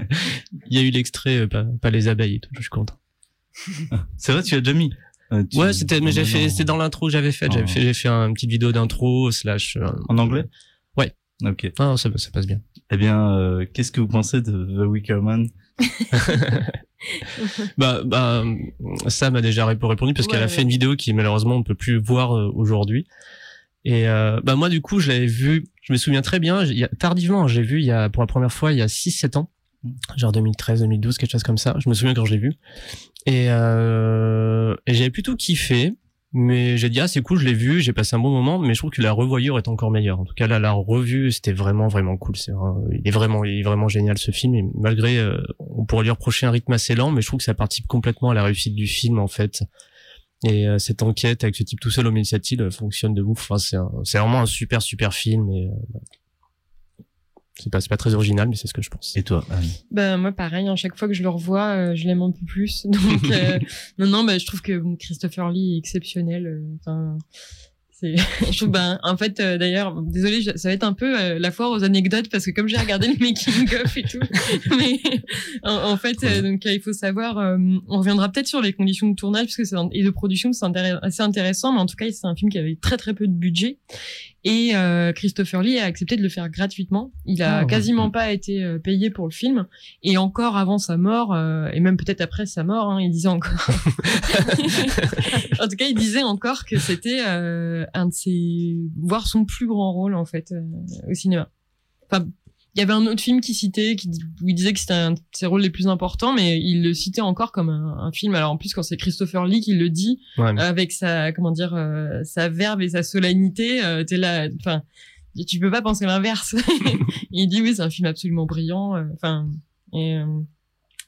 Speaker 7: Il y a eu l'extrait, euh, pas, pas les abeilles et tout, je suis content.
Speaker 10: c'est vrai, tu as déjà mis. Euh, tu-
Speaker 7: Ouais, c'était, mais j'ai
Speaker 10: Oh,
Speaker 7: fait, c'était dans l'intro que j'avais fait. J'avais
Speaker 10: Oh.
Speaker 7: fait, j'ai fait une petite vidéo d'intro slash. euh,
Speaker 10: En anglais?
Speaker 7: Ouais.
Speaker 10: Ok.
Speaker 7: Ah, ça, ça passe bien.
Speaker 10: Eh bien, euh, qu'est-ce que vous pensez de The Wicker Man?
Speaker 7: Bah, bah, Sam a déjà rép- répondu parce qu'elle a
Speaker 8: Ouais,
Speaker 7: fait une vidéo qui malheureusement on ne peut plus voir euh, aujourd'hui. Et euh, bah moi du coup je l'avais vu, je me souviens très bien, y a- tardivement j'ai vu il y a pour la première fois il y a 6-7 ans, genre 2013, 2012, quelque chose comme ça. Je me souviens quand je l'ai vu. Et, euh, et j'avais plutôt kiffé, mais j'ai dit ah c'est cool, je l'ai vu, j'ai passé un bon moment, mais je trouve que la revoyure est encore meilleure. En tout cas là la revue c'était vraiment vraiment cool. C'est il est vraiment il est vraiment génial ce film malgré euh, on pourrait lui reprocher un rythme assez lent, mais je trouve que ça participe complètement à la réussite du film en fait. Et euh, cette enquête avec ce type tout seul au milieu de cette fonctionne de ouf. Enfin, c'est vraiment un super super film euh, c'est pas pas très original mais c'est ce que je pense.
Speaker 10: Et toi, Anne
Speaker 9: Bah moi pareil, à chaque fois que je le revois, euh, je l'aime un peu plus. Donc euh, non non, bah je trouve que bon, Christopher Lee est exceptionnel. euh, Enfin, je trouve bah en fait euh, d'ailleurs, désolé, ça va être un peu euh, la foire aux anecdotes parce que comme j'ai regardé le making of et tout, mais en, en fait euh, donc euh, il faut savoir, euh, on reviendra peut-être sur les conditions de tournage parce que c'est et de production, c'est assez intéressant, mais en tout cas c'est un film qui avait très très peu de budget. Et euh, Christopher Lee a accepté de le faire gratuitement. Il a
Speaker 10: Ah, ouais.
Speaker 9: quasiment pas été euh, payé pour le film. Et encore avant sa mort, euh, et même peut-être après sa mort, hein, il disait encore. en tout cas, il disait encore que c'était euh, un de ses, voire son plus grand rôle en fait euh, au cinéma. Enfin, il y avait un autre film qui citait, qui, où il disait que c'était un de ses rôles les plus importants, mais il le citait encore comme un, un film. Alors en plus, quand c'est Christopher Lee qui le dit,
Speaker 7: Ouais, mais-
Speaker 9: avec sa comment dire euh, sa verve et sa solennité euh, t'es là enfin tu peux pas penser l'inverse il dit oui c'est un film absolument brillant euh, enfin et euh,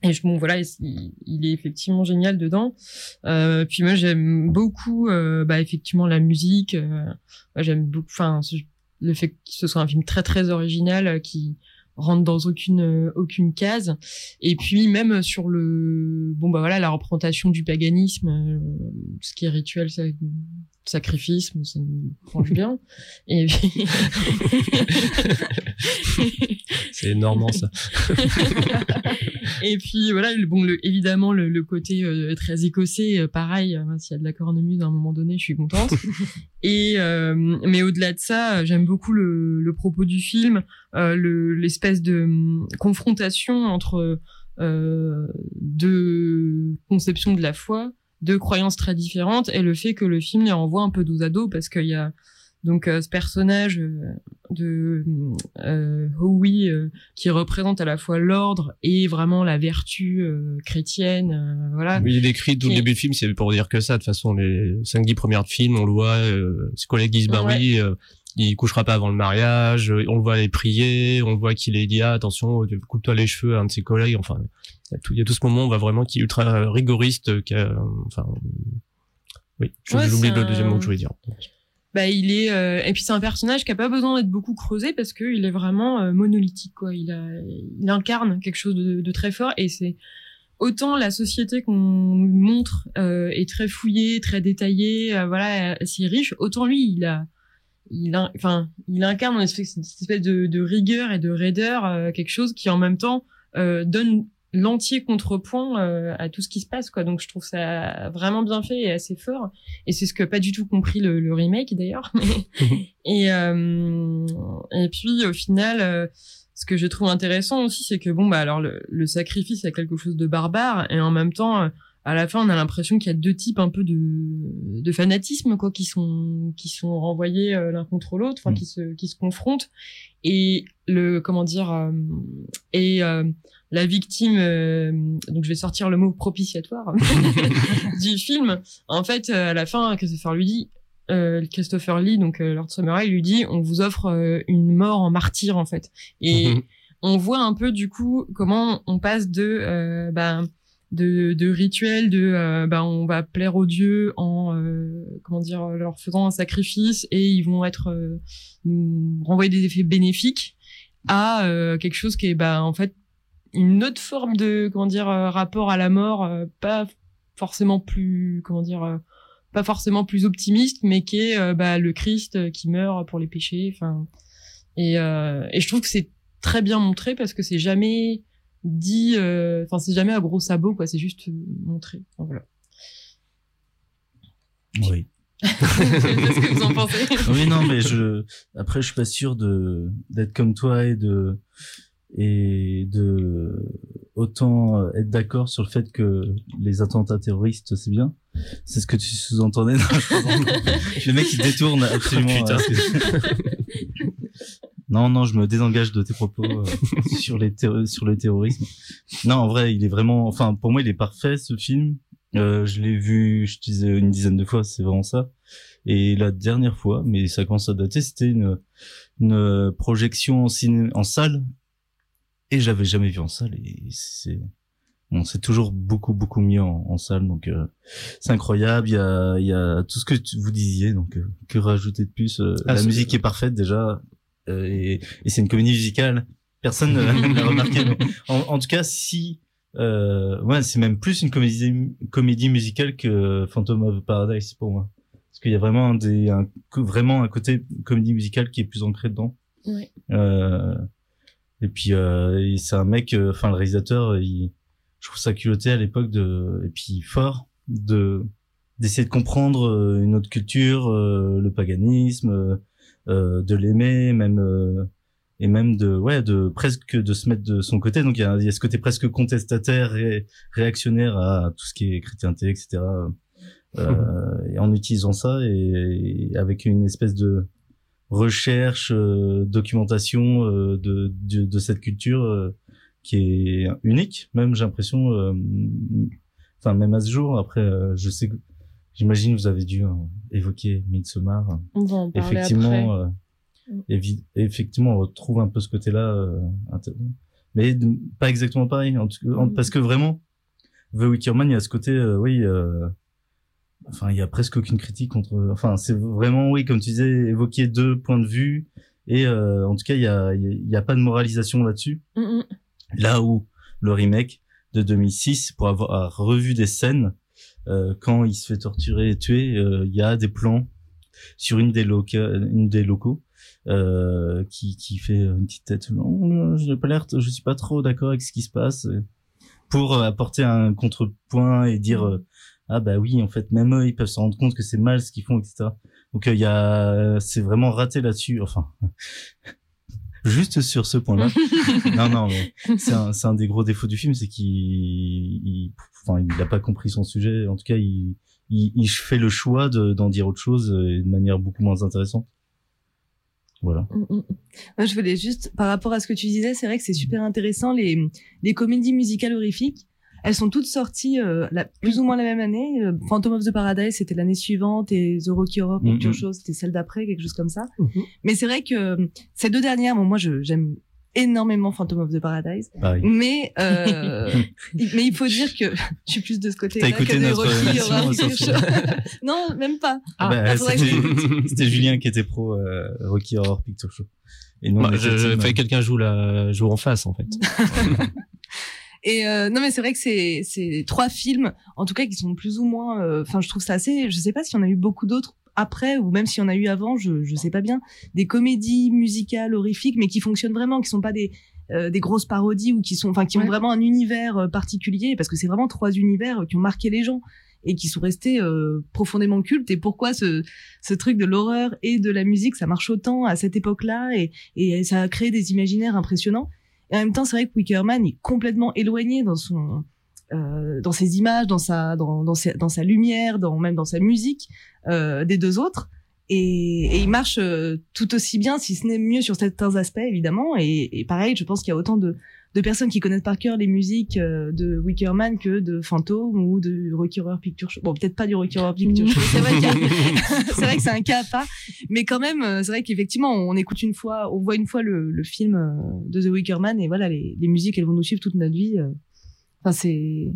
Speaker 9: et je, bon voilà il, il est effectivement génial dedans euh, puis moi j'aime beaucoup euh, bah effectivement la musique euh, j'aime beaucoup enfin le fait que ce soit un film très très original euh, qui rentre dans aucune euh, aucune case. Et puis même sur le bon bah voilà la représentation du paganisme euh, ce qui est rituel ça sacrifice ça me branche bien. Et puis
Speaker 7: C'est énorme ça.
Speaker 9: et puis voilà bon le, évidemment le, le côté euh, très écossais euh, pareil euh, s'il y a de la cornemuse à un moment donné je suis contente et euh, mais au-delà de ça euh, j'aime beaucoup le, le propos du film le l'espèce de hum, confrontation entre deux conceptions de la foi deux croyances très différentes et le fait que le film les renvoie un peu dos à dos parce qu'il y a Donc euh, ce personnage euh, de euh, Howie euh, qui représente à la fois l'ordre et vraiment la vertu euh, chrétienne, euh, voilà.
Speaker 11: Il décrit tout le
Speaker 9: Qui-
Speaker 11: début du film, c'est pour dire que ça. De toute façon, les 5-10 premières films, on le voit, euh, ses collègues disent, bah oui, euh, il couchera pas avant le mariage, on le voit aller prier, on le voit qu'il est dit, ah, attention, coupe-toi les cheveux à un de ses collègues, enfin, il y a tout, il y a tout ce moment, on voit vraiment qu'il est ultra rigoriste, qui a- enfin, oui, je-
Speaker 9: Ouais,
Speaker 11: le deuxième mot que je voulais dire.
Speaker 9: Bah il est euh, et puis c'est un personnage qui a pas besoin d'être beaucoup creusé parce que il est vraiment euh, monolithique quoi. Il incarne quelque chose de, très fort et c'est autant la société qu'on nous montre euh, est très fouillée, très détaillée, euh, voilà, si riche, autant lui il a il enfin il incarne une espèce, une espèce de, rigueur et de raideur, quelque chose qui en même temps donne l'entier contrepoint euh, à tout ce qui se passe quoi. Donc je trouve ça vraiment bien fait et assez fort. Et c'est ce que pas du tout compris le, le remake d'ailleurs. Et euh, et puis au final euh, ce que je trouve intéressant aussi c'est que bon bah alors le, le sacrifice est quelque chose de barbare et en même temps euh, à la fin on a l'impression qu'il y a deux types un peu de de fanatisme quoi qui sont qui sont renvoyés euh, l'un contre l'autre enfin qui se qui se confrontent. Et le comment dire euh, et euh, la victime euh, donc je vais sortir le mot propitiatoire du film. En fait euh, à la fin Christopher lui dit euh, Christopher Lee donc euh, Lord Summeray lui dit on vous offre euh, une mort en martyr en fait. Et on voit un peu du coup comment on passe de bah, de, de rituels de euh, bah, on va plaire aux dieux en euh, comment dire leur faisant un sacrifice et ils vont être euh, nous renvoyer des effets bénéfiques à euh, quelque chose qui est bah en fait une autre forme de comment dire euh, rapport à la mort euh, pas forcément plus comment dire euh, pas forcément plus optimiste mais qui est bah, le Christ qui meurt pour les péchés enfin. Et euh, et je trouve que c'est très bien montré parce que c'est jamais dit euh, enfin c'est jamais à gros sabots quoi c'est juste montré. Voilà.
Speaker 10: Oui.
Speaker 9: Qu'est-ce que vous en pensez.
Speaker 10: Oui, non, mais je, après, je suis pas sûr de, d'être comme toi et de, et de autant être d'accord sur le fait que les attentats terroristes, c'est bien. C'est ce que tu sous-entendais. Le mec, il détourne absolument.
Speaker 11: Putain.
Speaker 10: euh, non, non, je me désengage de tes propos euh, sur les sur le terrorisme. Non, en vrai, il est vraiment, enfin, pour moi, il est parfait, ce film. Euh, je l'ai vu, je te disais une dizaine de fois, c'est vraiment ça. Et la dernière fois, mais ça commence à dater, c'était une, une projection en, ciné, en salle. Et j'avais jamais vu en salle. Et c'est, bon, c'est toujours beaucoup, beaucoup mieux en, en salle. Donc, euh, c'est incroyable. Il y a, il y a tout ce que tu- vous disiez. Donc, euh, que rajouter de plus? Euh,
Speaker 11: Ah,
Speaker 10: la musique est parfaite déjà. Euh, et, et c'est une comédie musicale. Personne ne l'a remarqué. mais en, en tout cas, si, euh, ouais, c'est même plus une comédie, comédie musicale que Phantom of Paradise pour moi. Parce qu'il y a vraiment un des, un, vraiment un côté comédie musicale qui est plus ancré dedans.
Speaker 9: Ouais.
Speaker 10: Euh, et puis euh, c'est un mec, euh, enfin le réalisateur, il, je trouve ça culotté à l'époque de, et puis fort de d'essayer de comprendre euh, une autre culture, euh, le paganisme, euh, euh, de l'aimer, même euh, et même de ouais de presque de se mettre de son côté. Donc il y a, il y a ce côté presque contestataire et réactionnaire à tout ce qui est chrétienté, etc. Euh, et en utilisant ça et, et avec une espèce de recherche, euh, documentation euh, de, de de cette culture euh, qui est unique. Même j'ai l'impression, euh, enfin même à ce jour. Après, euh, je sais que j'imagine vous avez dû évoquer Midsommar.
Speaker 9: On va en parler
Speaker 10: Effectivement,
Speaker 9: après.
Speaker 10: euh, effectivement, on retrouve un peu ce côté-là, euh, mais pas exactement pareil. En tout-
Speaker 9: Mm.
Speaker 10: parce que vraiment, The Wicker Man, il y a ce côté, euh, oui. Enfin, il y a presque aucune critique contre. Enfin, c'est vraiment, oui, comme tu disais, évoquer deux points de vue. Et euh, en tout cas, il y a, il y a- il y a pas de moralisation là-dessus.
Speaker 9: Mm, mm.
Speaker 10: Là où le remake de 2006, pour avoir revu des scènes, euh, quand il se fait torturer et tuer, euh, il y a des plans sur une des, loca une des locaux euh, qui, qui fait une petite tête. Non, je n'ai pas l'air, je suis pas trop d'accord avec ce qui se passe. euh, Pour apporter un contrepoint et dire euh, ah bah oui en fait même eux ils peuvent se rendre compte que c'est mal ce qu'ils font etc. Donc euh, il y a c'est vraiment raté là-dessus. Enfin juste sur ce point-là. non non mais c'est un, c'est un des gros défauts du film, c'est qu'il, il, enfin, il n'a pas compris son sujet. En tout cas, il, il, il fait le choix de- d'en dire autre chose euh, et de manière beaucoup moins intéressante. Voilà.
Speaker 8: Moi, je voulais juste, par rapport à ce que tu disais, c'est vrai que c'est super intéressant les les comédies musicales horrifiques. Elles sont toutes sorties euh, la, plus ou moins la même année. Euh, Phantom of the Paradise, c'était l'année suivante, et The Rocky Horror Picture
Speaker 10: Mhm.
Speaker 8: Show, c'était celle d'après, quelque chose comme ça. Mais c'est vrai que euh, ces deux dernières, bon, moi, je- j'aime énormément Phantom of the Paradise.
Speaker 10: Pareil.
Speaker 8: Mais euh, il- mais il faut dire que je suis plus de ce côté-là que de
Speaker 10: notre
Speaker 8: Rocky Horror Picture Show. non, même pas.
Speaker 10: Bah,
Speaker 8: Ah, que je-
Speaker 10: c'était Julien qui était pro euh, Rocky Horror Picture Show. Et nous, on
Speaker 7: Bah,
Speaker 10: était
Speaker 7: je, je
Speaker 10: euh,
Speaker 7: que quelqu'un joue la joue en face en fait.
Speaker 8: Et euh, non, mais c'est vrai que c'est c'est trois films, en tout cas, qui sont plus ou moins. euh, Enfin, je trouve ça assez. Je sais pas s'il y en a eu beaucoup d'autres après ou même s'il y en a eu avant, je je sais pas bien. Des comédies musicales horrifiques, mais qui fonctionnent vraiment, qui sont pas des euh, des grosses parodies ou qui sont, enfin, qui ont vraiment un univers euh, particulier, parce que c'est vraiment trois univers euh, qui ont marqué les gens et qui sont restés euh, profondément cultes. Et pourquoi ce ce truc de l'horreur et de la musique, ça marche autant à cette époque-là et et ça a créé des imaginaires impressionnants? Et en même temps, c'est vrai que Wickerman est complètement éloigné dans son euh, dans ses images, dans sa dans dans, sa, lumière, dans même dans sa musique euh, des deux autres. Et, et il marche euh, tout aussi bien, si ce n'est mieux sur certains aspects évidemment. Et, et pareil, je pense qu'il y a autant de de personnes qui connaissent par cœur les musiques euh, de Wickerman que de Phantom ou de Rocky Horror Picture Show. Bon, peut-être pas du Rocky Horror Picture Show. C'est vrai, c'est que c'est un cas à part, mais quand même, euh, c'est vrai qu'effectivement, on écoute une fois, on voit une fois le, le film euh, de The Wicker Man et voilà, les, les musiques, elles vont nous suivre toute notre vie. Enfin, c'est,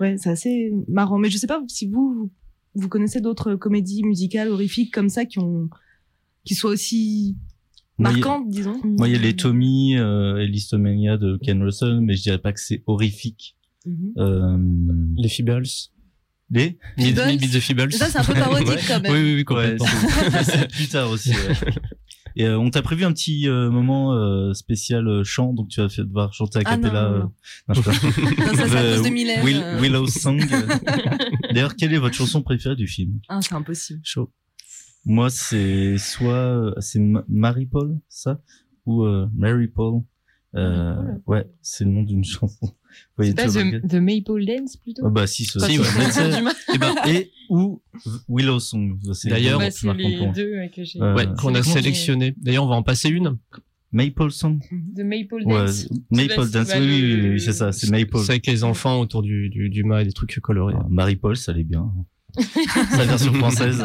Speaker 8: ouais, c'est assez marrant. Mais je sais pas si vous, vous, vous connaissez d'autres comédies musicales horrifiques comme ça qui ont, qui soient aussi Marquantes, disons.
Speaker 10: Moi, il y a les Tommy euh, et l'Histomania de Ken Russell, mais je dirais pas que c'est horrifique.
Speaker 8: Mhm.
Speaker 10: Euh,
Speaker 7: Les Feebles.
Speaker 10: Les
Speaker 7: Meet, the Feebles.
Speaker 8: Ça, c'est un peu parodique,
Speaker 7: Ouais.
Speaker 8: quand même.
Speaker 7: Oui, oui, oui, complètement.
Speaker 10: c'est c'est plus tard aussi. ouais. Et euh, on t'a prévu un petit euh, moment euh, spécial euh, chant, donc tu vas faire- devoir chanter à
Speaker 8: Ah, non,
Speaker 10: cappella.
Speaker 8: non,
Speaker 10: euh,
Speaker 8: non.
Speaker 10: non, je sais pas.
Speaker 8: Non, ça, c'est à
Speaker 10: The
Speaker 8: cause de Mylène,
Speaker 10: Will-
Speaker 8: euh.
Speaker 10: Willow Song. D'ailleurs, quelle est votre chanson préférée du film?
Speaker 8: Ah, c'est impossible.
Speaker 7: Chaud.
Speaker 10: Moi, c'est soit c'est Ma- Mary Paul, ça, ou euh, Mary Paul. Euh, ouais, c'est le nom d'une chanson. Vous voyez
Speaker 9: C'est pas the, the Maple Dance plutôt?
Speaker 10: Ah bah si, ce si,
Speaker 9: si,
Speaker 10: ouais,
Speaker 9: c'est-
Speaker 10: c'est- et, ben, et ou Willow Song. c'est
Speaker 7: D'ailleurs,
Speaker 9: Bah, c'est les deux ouais, que j'ai.
Speaker 10: Euh,
Speaker 7: Ouais, qu'on a sélectionné. D'ailleurs, on va en passer une.
Speaker 10: Maple Song.
Speaker 9: The Maple
Speaker 10: Ouais,
Speaker 9: Dance.
Speaker 10: Maple Dance, oui, oui, oui, c'est ça, c'est Maple.
Speaker 7: C'est avec les enfants autour du, du, du mât et des trucs colorés.
Speaker 10: Ah, Marie-Paul, ça allait bien. Sa version française.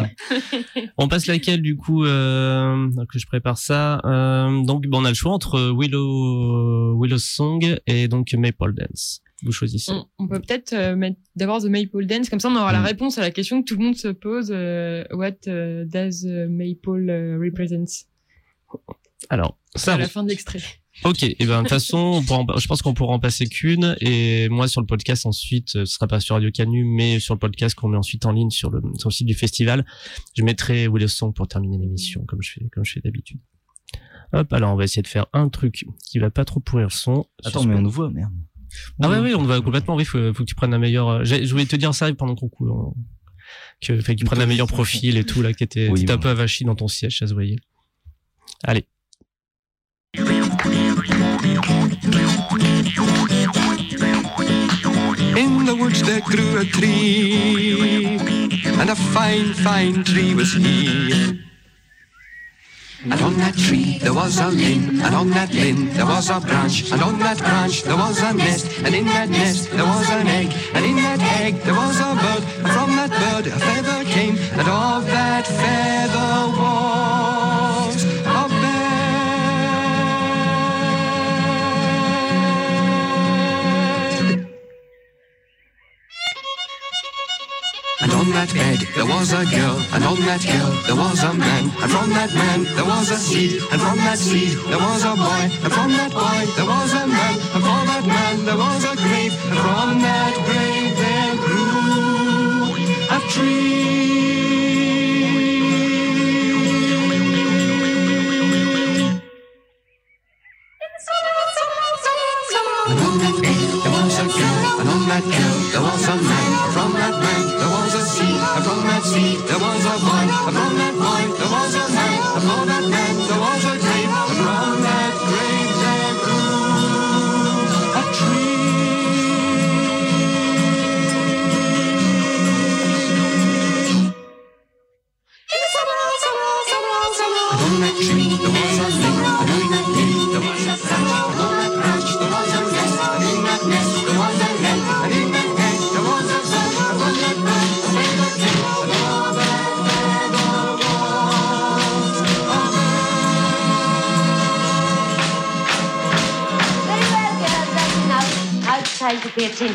Speaker 7: On passe laquelle du coup euh, que je prépare ça. Euh, donc bon, on a le choix entre Willow Willow Song et donc Maple Dance. Vous choisissez.
Speaker 9: On, on peut peut-être euh, mettre d'abord The Maple Dance, comme ça on aura la
Speaker 10: Mm.
Speaker 9: réponse à la question que tout le monde se pose. euh, what euh, does euh, Maple euh, represent?
Speaker 7: Alors ça.
Speaker 9: à la fin de l'extrait.
Speaker 7: Ok, et ben de toute façon, on pourra en- je pense qu'on pourra en passer qu'une. Et moi sur le podcast ensuite, euh, ce sera pas sur Radio Canu, mais sur le podcast qu'on met ensuite en ligne sur le, sur le site du festival, je mettrai Willow Song pour terminer l'émission comme je fais comme je fais d'habitude. Hop, alors on va essayer de faire un truc qui va pas trop pourrir le son.
Speaker 10: Attends, mais on nous voit, merde.
Speaker 7: Ah ouais, oui, on va complètement. Oui, faut, faut que tu prennes un meilleur. euh, Je voulais te dire ça pendant qu'on court. Que, fait que tu prennes un meilleur profil et tout là, qui était,
Speaker 10: Oui,
Speaker 7: t'étais un
Speaker 10: bon.
Speaker 7: peu avachi dans ton siège, ça se voyait. Allez.
Speaker 12: Grew a tree, and a fine, fine tree was he. And on that tree there was a limb, and on that limb there was a branch, and on that branch there was a nest, and in that nest there was an egg, and in that egg there was a bird, and from that bird a feather came, and of that feather was on that bed there was a girl, and on that girl there was a man, and from that man there was a seed, and from that seed there was a boy, and from that boy there was a man, and from that man there was a grave, and from that grave there grew a tree. On that bed there was a girl, and on that girl there was a man, sea, there was a wine, upon that boy. there was a man, upon that man, there was a dream, upon that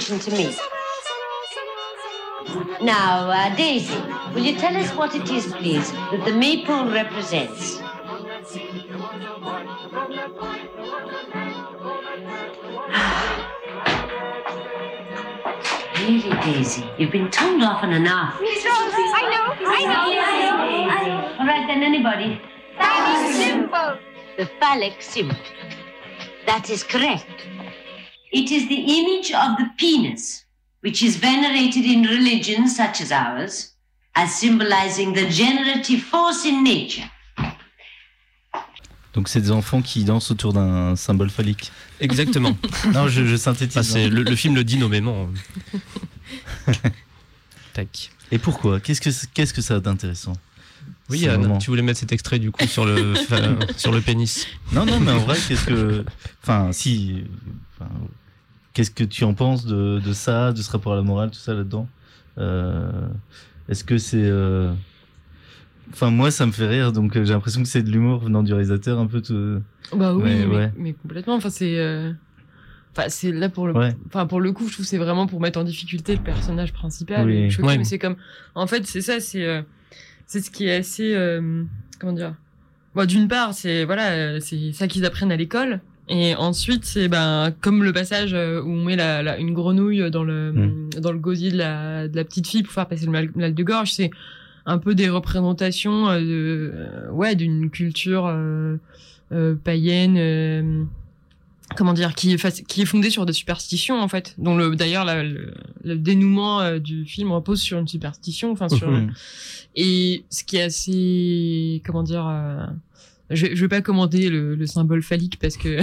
Speaker 4: to me. Now, uh, Daisy, will you tell us what it is, please, that the maypole represents? Really, Daisy, you've been told often enough.
Speaker 13: Miss Rosie, I know, I know.
Speaker 4: All right, then, anybody? The phallic symbol. That is correct. It is the image of the penis, which is venerated in religions such as ours as symbolizing the generative force in nature.
Speaker 10: Donc c'est des enfants qui dansent autour d'un symbole phallique.
Speaker 11: Exactement.
Speaker 10: non, je, je synthétise.
Speaker 11: C'est-
Speaker 10: hein.
Speaker 11: le, le film le dit nommément. Tac.
Speaker 10: Et pourquoi? Qu'est-ce que qu'est-ce que ça a d'intéressant
Speaker 11: Oui, Anne,
Speaker 10: moment?
Speaker 11: tu voulais mettre cet extrait du coup sur le sur le pénis.
Speaker 10: Non, non, mais en vrai, qu'est-ce que. Enfin, si. enfin, qu'est-ce que tu en penses de, de ça, de ce rapport à la morale, tout ça là-dedans Euh, Est-ce que c'est. euh, Enfin, moi, ça me fait rire, donc euh, j'ai l'impression que c'est de l'humour venant du réalisateur, un peu tout.
Speaker 9: Bah oui, mais,
Speaker 10: ouais.
Speaker 9: mais complètement. Enfin, c'est. euh, Enfin, c'est là pour le.
Speaker 10: Ouais.
Speaker 9: Enfin, pour le coup, je trouve que c'est vraiment pour mettre en difficulté le personnage principal.
Speaker 10: Oui.
Speaker 9: et choquer,
Speaker 10: Ouais.
Speaker 9: Mais c'est comme. En fait, c'est ça, c'est. euh, C'est ce qui est assez. euh, Comment dire Bon, d'une part, c'est voilà, c'est ça qu'ils apprennent à l'école. Et ensuite, c'est ben comme le passage euh, où on met la, la- une grenouille dans le
Speaker 10: Mm.
Speaker 9: dans le gosier de la de la petite fille pour faire passer le mal, mal de gorge. C'est un peu des représentations euh, de euh, ouais d'une culture euh, euh, païenne. euh, comment dire qui est qui est fondée sur des superstitions en fait dont le d'ailleurs le, le dénouement du film repose sur une superstition enfin sur
Speaker 10: Mhm.
Speaker 9: et ce qui est assez comment dire euh, je, je vais pas commenter le, le symbole phallique parce que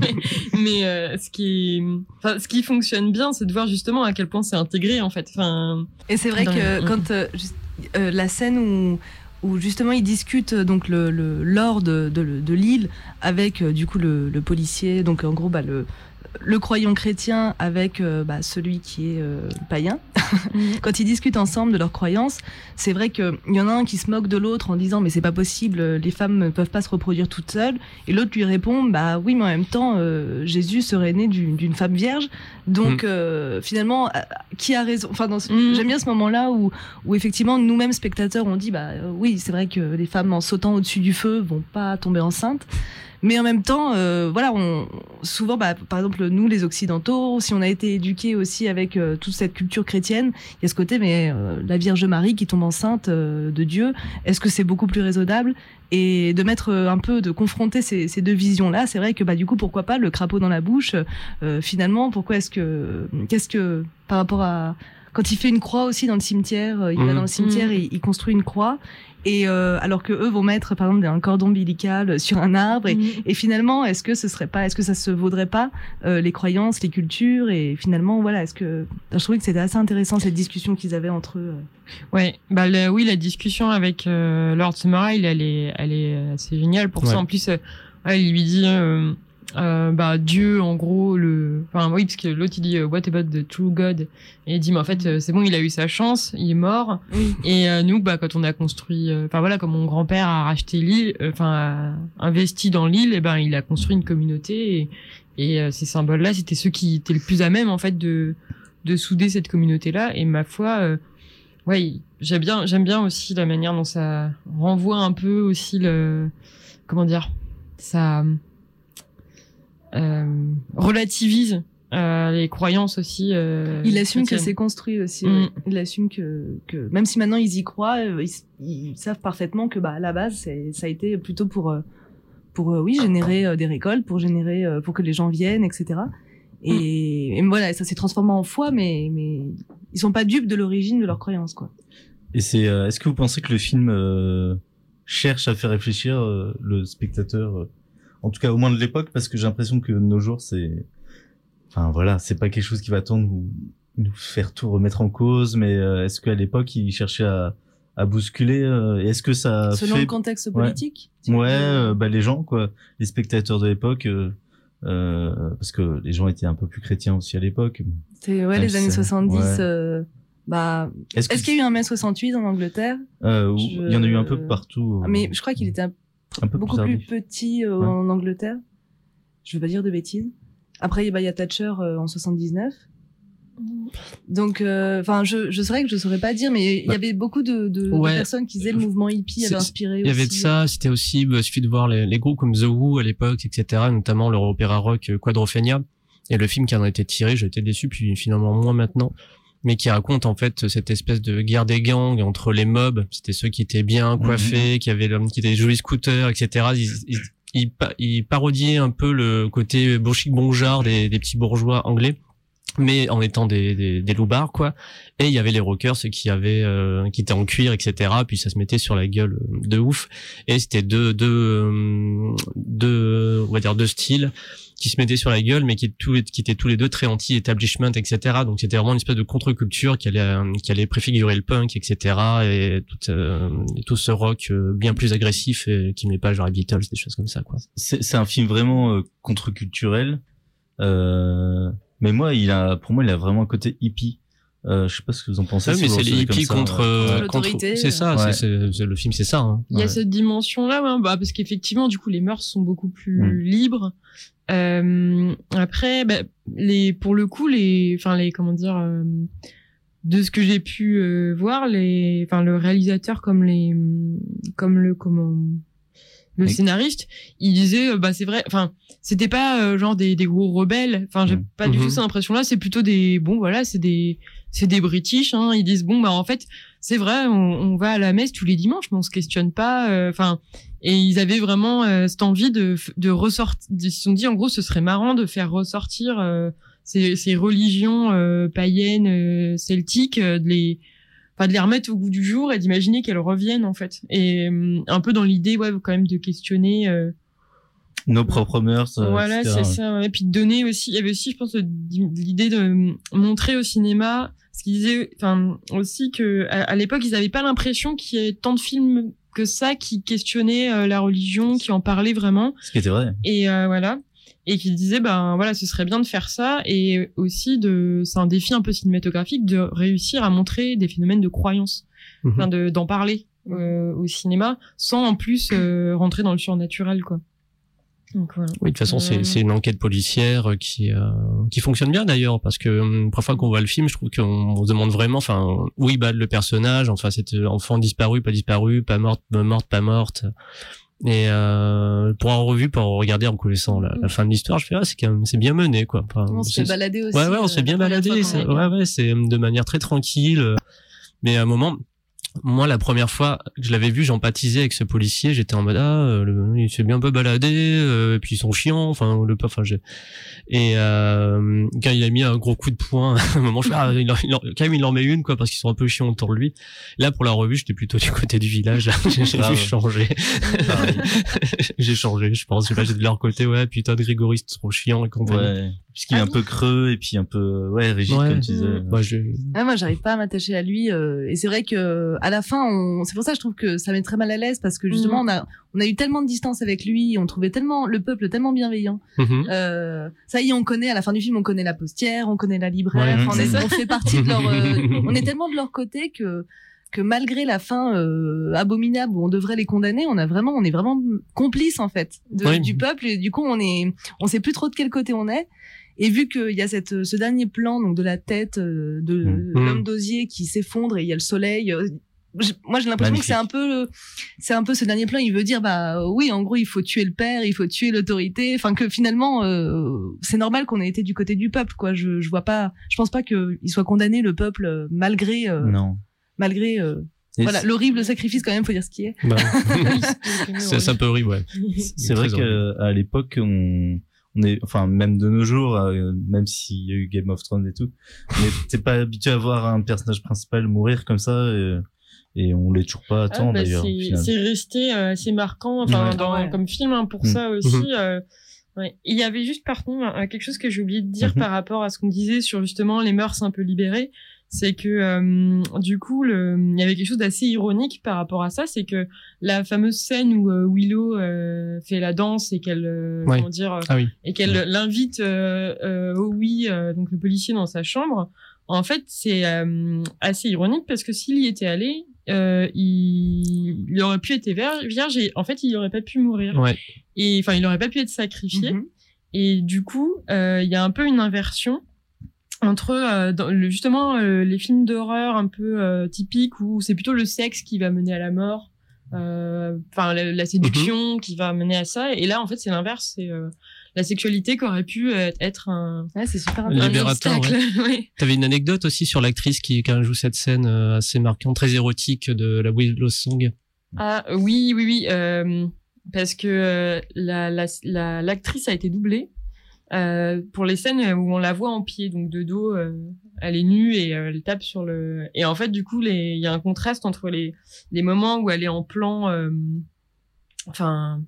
Speaker 9: mais, mais, euh, ce qui enfin ce qui fonctionne bien c'est de voir justement à quel point c'est intégré en fait enfin
Speaker 8: Et c'est vrai que
Speaker 9: Mm.
Speaker 8: quand euh, juste, euh, la scène où, où justement ils discutent euh, donc le, le lord de, de, de l'île avec euh, du coup le, le policier, donc en gros bah, le, le croyant chrétien avec euh, bah, celui qui est euh, païen. quand ils discutent ensemble de leurs croyances, c'est vrai qu'il y en a un qui se moque de l'autre en disant mais c'est pas possible, les femmes ne peuvent pas se reproduire toutes seules. Et l'autre lui répond bah oui mais en même temps euh, Jésus serait né d'une femme vierge. Donc
Speaker 9: Mm.
Speaker 8: euh, finalement qui a raison? Enfin ce- j'aime bien ce moment-là où où effectivement nous-mêmes spectateurs on dit bah euh, oui c'est vrai que les femmes en sautant au-dessus du feu vont pas tomber enceintes. Mais en même temps, euh, voilà, on, souvent, bah, par exemple, nous, les Occidentaux, si on a été éduqués aussi avec euh, toute cette culture chrétienne, il y a ce côté, mais euh, la Vierge Marie qui tombe enceinte de Dieu, est-ce que c'est beaucoup plus raisonnable? Et de mettre un peu, de confronter ces, ces deux visions-là, c'est vrai que, bah, du coup, pourquoi pas le crapaud dans la bouche? Finalement, pourquoi est-ce que, qu'est-ce que, par rapport à quand il fait une croix aussi dans le cimetière, il va
Speaker 11: Mhm.
Speaker 8: dans le cimetière
Speaker 9: Mhm.
Speaker 8: et il construit une croix. Et euh, alors que eux vont mettre par exemple un cordon ombilical sur un arbre et, et finalement est-ce que ce serait pas est-ce que ça se vaudrait pas euh, les croyances les cultures et finalement voilà est-ce que je trouvais que c'était assez intéressant cette discussion qu'ils avaient entre eux
Speaker 9: Ouais, bah le- oui, la discussion avec euh, Lord Summerhill, elle est, elle est assez géniale pour ça. En plus, euh, ouais, il lui dit, euh, euh, bah Dieu, en gros, le, enfin oui, parce que l'autre il dit euh, What about the true God? Et il dit, mais en fait, euh, c'est bon, il a eu sa chance, il est mort. Et euh, nous, bah quand on a construit, enfin voilà, comme mon grand-père a racheté l'île, enfin a investi dans l'île, et ben il a construit une communauté et, et ces symboles-là, c'était ceux qui étaient le plus à même en fait de de souder cette communauté-là. Et ma foi. Ouais, j'aime bien, j'aime bien aussi la manière dont ça renvoie un peu aussi le, comment dire, ça relativise euh, les croyances aussi. euh,
Speaker 8: il assume que c'est construit aussi
Speaker 9: Mm.
Speaker 8: il assume que, que même si maintenant ils y croient euh, ils, ils savent parfaitement que bah à la base c'est ça a été plutôt pour euh, pour euh, oui générer euh, des récoltes pour générer euh, pour que les gens viennent etc et, et voilà ça s'est transformé en foi mais mais ils sont pas dupes de l'origine de leurs croyances quoi
Speaker 10: Et c'est. euh, Est-ce que vous pensez que le film euh, cherche à faire réfléchir euh, le spectateur, euh, en tout cas au moins de l'époque, parce que j'ai l'impression que de nos jours c'est. Enfin voilà, c'est pas quelque chose qui va tant nous, nous faire tout remettre en cause, mais euh, est-ce qu'à l'époque il cherchait à, à bousculer euh, Est-ce que ça
Speaker 8: selon
Speaker 10: fait...
Speaker 8: le contexte politique
Speaker 10: Ouais, euh, bah les gens quoi, les spectateurs de l'époque, parce que les gens étaient un peu plus chrétiens aussi à l'époque.
Speaker 8: C'est ouais,
Speaker 10: Même
Speaker 8: les
Speaker 10: si
Speaker 8: années
Speaker 10: ça-
Speaker 8: 70.
Speaker 10: ouais.
Speaker 8: euh, bah,
Speaker 10: Est-ce
Speaker 8: est-ce
Speaker 10: que
Speaker 8: qu'il y a eu un mai 68 en Angleterre?
Speaker 10: Euh, ou-
Speaker 8: Je-
Speaker 10: Il y en a eu un peu partout.
Speaker 8: Ah, Mais je crois qu'il était un,
Speaker 10: Un peu
Speaker 8: beaucoup
Speaker 10: plus
Speaker 8: petit euh,
Speaker 10: Ouais.
Speaker 8: en Angleterre. Je veux pas dire de bêtises. Après, bah, il y a Thatcher euh, en 79. Donc, euh, enfin, je, je serais que je saurais pas dire, mais il y
Speaker 7: Bah.
Speaker 8: avait beaucoup de, de, de personnes qui disaient le mouvement hippie avait inspiré.
Speaker 7: Il y avait de ça, c'était aussi, bah, il suffit de voir les, les groupes comme The Who à l'époque, etc., notamment leur opéra rock euh, Quadrophenia, et le film qui en a été tiré, j'ai été déçu, puis finalement moins maintenant, mais qui raconte en fait cette espèce de guerre des gangs entre les mobs, c'était ceux qui étaient bien coiffés, qui avaient l'homme qui étaient des jolis scooters, etc. Ils, ils, ils, pa- ils parodiaient un peu le côté chic des, des petits bourgeois anglais mais en étant des, des, des loupards quoi. Et il y avait les rockers ceux qui avaient euh, qui étaient en cuir etc puis ça se mettait sur la gueule euh, de ouf. Et c'était deux deux euh, deux on va dire deux styles qui se mettaient sur la gueule mais qui les, qui étaient tous les deux très anti establishment etc donc c'était vraiment une espèce de contre-culture qui allait euh, qui allait préfigurer le punk etc et tout tout ce rock bien plus agressif et qui met pas genre les Beatles des choses comme ça quoi.
Speaker 10: C'est un film vraiment contre-culturel. Euh, mais moi, il a, pour moi, il a vraiment un côté hippie. Euh, je sais pas ce que vous en pensez. Si
Speaker 7: mais c'est les hippies contre, euh, contre,
Speaker 9: L'autorité,
Speaker 7: c'est ça,
Speaker 10: Ouais.
Speaker 7: c'est, le film, c'est ça. Hein.
Speaker 9: Il y a
Speaker 10: Ouais.
Speaker 9: cette dimension-là, ouais, bah, parce qu'effectivement, du coup, les mœurs sont beaucoup plus
Speaker 10: Mm.
Speaker 9: libres. Euh, après, bah, les, pour le coup, les, enfin les, comment dire, euh, de ce que j'ai pu euh, voir, les, enfin le réalisateur comme les, comme le, comment, le scénariste, il disait, euh, bah c'est vrai, enfin c'était pas euh, genre des, des gros rebelles. Enfin, j'ai
Speaker 10: Mm.
Speaker 9: pas du tout cette impression-là. C'est plutôt des, bon voilà, c'est des, c'est des British. Hein, ils disent bon bah en fait c'est vrai, on, on va à la messe tous les dimanches, mais on se questionne pas. euh, Enfin, et ils avaient vraiment euh, cette envie de, de ressortir. Ils se sont dit en gros, ce serait marrant de faire ressortir euh, ces, ces religions euh, païennes euh, celtiques, euh, de les, enfin de les remettre au goût du jour et d'imaginer qu'elles reviennent en fait. Et euh, un peu dans l'idée, ouais, quand même de questionner. euh,
Speaker 10: Nos propres mœurs. euh,
Speaker 9: voilà, c'est ça. Et puis de donner aussi, il y avait aussi, je pense, l'idée de montrer au cinéma, ce qu'ils disaient, enfin, aussi que à, à l'époque, ils n'avaient pas l'impression qu'il y ait tant de films que ça qui questionnaient euh, la religion, qui en parlaient vraiment.
Speaker 10: Ce qui était vrai.
Speaker 9: Et euh, voilà. Et qui disaient, ben voilà, ce serait bien de faire ça. Et aussi, de, c'est un défi un peu cinématographique de réussir à montrer des phénomènes de croyance,
Speaker 7: Mhm.
Speaker 9: enfin, de, d'en parler euh, au cinéma, sans en plus euh, rentrer dans le surnaturel, quoi. Donc voilà.
Speaker 7: Oui, de toute façon, c'est,
Speaker 9: Euh,
Speaker 7: c'est une enquête policière qui, euh, qui fonctionne bien d'ailleurs, parce que hum, parfois qu'on voit le film, je trouve qu'on on se demande vraiment, enfin, où il bat le personnage, enfin, cet enfant disparu, pas disparu, pas morte, pas morte, pas morte. Et euh, pour en revue, pour regarder en connaissant la, la fin de l'histoire, je fais ah c'est quand même c'est bien mené quoi. Enfin,
Speaker 8: On se
Speaker 7: c'est-
Speaker 8: fait balader aussi.
Speaker 7: Ouais ouais, on
Speaker 8: euh,
Speaker 7: se fait bien
Speaker 8: qu'on
Speaker 7: Ouais ouais, c'est de manière très tranquille. euh, Mais à un moment, moi la première fois que je l'avais vu, j'empathisais avec ce policier. J'étais en mode ah euh, le- il se fait bien un peu balader, euh, et puis ils sont chiants. Enfin le enfin j'ai et euh, quand il a mis un gros coup de poing, à un moment je ah, il en- il en- quand même il en met une quoi parce qu'ils sont un peu chiants autour de lui. Là pour la revue, j'étais plutôt du côté du village. j'ai dû changer. j'ai changé, je pense. Je sais pas, j'ai de leur côté ouais putain de Grégory c'est trop chiant et compagnie.
Speaker 10: Ouais. Puisqu'il est un peu creux et puis un peu, ouais, rigide,
Speaker 7: Ouais.
Speaker 10: comme tu disais.
Speaker 7: Moi, je...
Speaker 8: Ah, moi, j'arrive pas à m'attacher à lui. euh, et c'est vrai que à la fin, on... c'est pour ça que je trouve que ça met très mal à l'aise parce que justement,
Speaker 9: Mhm.
Speaker 8: on a on a eu tellement de distance avec lui, on trouvait tellement le peuple tellement bienveillant.
Speaker 7: Mhm.
Speaker 8: Euh, ça y est, on connaît à la fin du film, on connaît la postière, on connaît la libraire.
Speaker 7: Ouais,
Speaker 8: on, est- on fait partie de leur. euh, on est tellement de leur côté que que malgré la fin euh, abominable où on devrait les condamner, on a vraiment, on est vraiment complice en fait de-
Speaker 7: Oui.
Speaker 8: du peuple. Et du coup, on est, on sait plus trop de quel côté on est. Et vu qu'il y a cette, ce dernier plan donc de la tête de
Speaker 10: Mhm.
Speaker 8: l'homme d'osier qui s'effondre et il y a le soleil. Moi, j'ai l'impression que c'est un peu, c'est un peu ce dernier plan. Il veut dire, bah oui, en gros, il faut tuer le père, il faut tuer l'autorité. Enfin, que finalement, euh, c'est normal qu'on ait été du côté du peuple, quoi. Je, je vois pas, je pense pas qu'il soit condamné le peuple euh, malgré, euh,
Speaker 10: Non.
Speaker 8: malgré, euh,
Speaker 10: Et
Speaker 8: voilà, l'horrible sacrifice quand même, faut dire ce qui est.
Speaker 7: Bah, c'est un peu horrible, ouais.
Speaker 10: C'est vrai qu'à l'époque, on, on est, enfin, même de nos jours, euh, même s'il y a eu Game of Thrones et tout, mais t'es pas habitué à voir un personnage principal mourir comme ça, et, et on l'est toujours pas à
Speaker 9: Ah,
Speaker 10: temps
Speaker 9: bah,
Speaker 10: d'ailleurs.
Speaker 9: c'est resté euh, assez marquant enfin
Speaker 10: Ouais.
Speaker 9: dans,
Speaker 8: Ouais.
Speaker 9: comme film hein, pour
Speaker 10: Mm.
Speaker 9: ça aussi
Speaker 7: Mhm.
Speaker 9: euh, ouais. il y avait juste par contre un- quelque chose que j'ai oublié de dire
Speaker 10: Mhm.
Speaker 9: par rapport à ce qu'on disait sur justement les mœurs un peu libérées c'est que euh, du coup le il y avait quelque chose d'assez ironique par rapport à ça c'est que la fameuse scène où euh, Willow euh, fait la danse et qu'elle euh,
Speaker 7: Ouais.
Speaker 9: comment dire euh,
Speaker 7: Ah oui.
Speaker 9: et qu'elle l'invite euh, euh, oui donc le policier dans sa chambre en fait c'est euh, assez ironique parce que s'il y était allé euh, il, il aurait pu être ver- vierge et en fait il aurait pas pu mourir
Speaker 7: Ouais.
Speaker 9: et enfin il aurait pas pu être sacrifié
Speaker 8: Mhm.
Speaker 9: et du coup euh, il y a un peu une inversion entre euh, dans le- justement euh, les films d'horreur un peu euh, typiques où c'est plutôt le sexe qui va mener à la mort, euh, enfin la, la séduction qui va mener à ça. Et là, en fait, c'est l'inverse, c'est euh, la sexualité qui aurait pu euh, être un,
Speaker 8: Ouais, c'est super
Speaker 9: un
Speaker 7: Libérateur,
Speaker 9: obstacle. Ouais.
Speaker 7: T'avais une anecdote aussi sur l'actrice qui, qui joue cette scène euh, assez marquante, très érotique de la Willow Song.
Speaker 9: Ah oui, oui, oui, euh, parce que euh, la la- la- l'actrice a été doublée euh, pour les scènes où on la voit en pied, donc de dos, euh, elle est nue et euh, elle tape sur le. Et en fait, du coup, les- il y a un contraste entre les les moments où elle est en plan, euh, enfin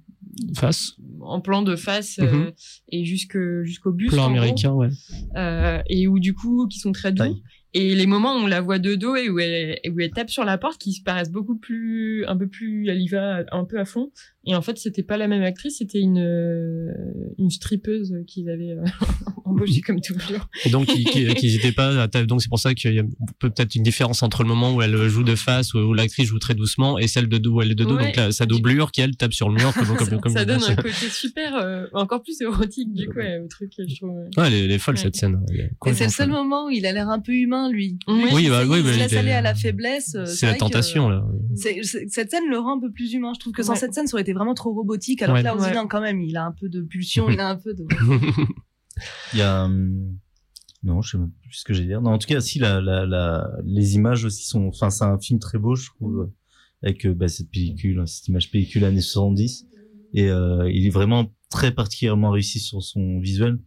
Speaker 7: Face.
Speaker 9: en plan de face euh,
Speaker 7: Mhm.
Speaker 9: et jusque jusqu'au buste.
Speaker 7: Plan
Speaker 9: gros.
Speaker 7: ouais.
Speaker 9: Euh, et où du coup qui sont très doux et les moments où on la voit de dos et où elle, et où elle tape sur la porte qui se paraissent beaucoup plus un peu plus elle y va un peu à fond et en fait c'était pas la même actrice c'était une euh, une strippeuse qu'ils avaient euh, embauchée comme doublure
Speaker 7: Et donc, qui, qui, qui hésitait pas à taper. Donc, c'est pour ça qu'il y a peut-être une différence entre le moment où elle joue de face, où, où l'actrice joue très doucement, et celle de dos où elle est de dos.
Speaker 9: Ouais.
Speaker 7: Donc, là, sa doublure qui, elle, tape sur le mur. Comme, comme, comme
Speaker 9: ça donne un côté super euh, encore plus érotique du coup ouais, au truc je trouve ouais.
Speaker 7: Ouais, elle est, elle est folle,
Speaker 9: Ouais.
Speaker 7: cette scène. Est
Speaker 8: Et c'est le seul moment où il a l'air un peu humain, lui.
Speaker 9: Oui,
Speaker 8: Lui,
Speaker 7: Oui,
Speaker 8: il
Speaker 7: bah,
Speaker 8: il
Speaker 7: bah,
Speaker 8: se
Speaker 7: il
Speaker 8: laisse aller à la faiblesse.
Speaker 7: C'est la tentation, là.
Speaker 8: cette scène le rend un peu plus humain. Je trouve que sans
Speaker 9: Ouais.
Speaker 8: cette scène, ça aurait été vraiment trop robotique. Alors
Speaker 7: Ouais.
Speaker 8: que là,
Speaker 9: Ouais.
Speaker 8: Ozzy, quand même, il a un peu de pulsion, il a un peu de.
Speaker 10: Il y a hum, non, je sais même plus ce que j'ai dire. Non, en tout cas, si la, la, la les images aussi sont. Enfin, c'est un film très beau, je trouve, euh, avec euh, bah, cette pellicule, hein, cette image pellicule années 70, et euh, il est vraiment très particulièrement réussi sur son visuel.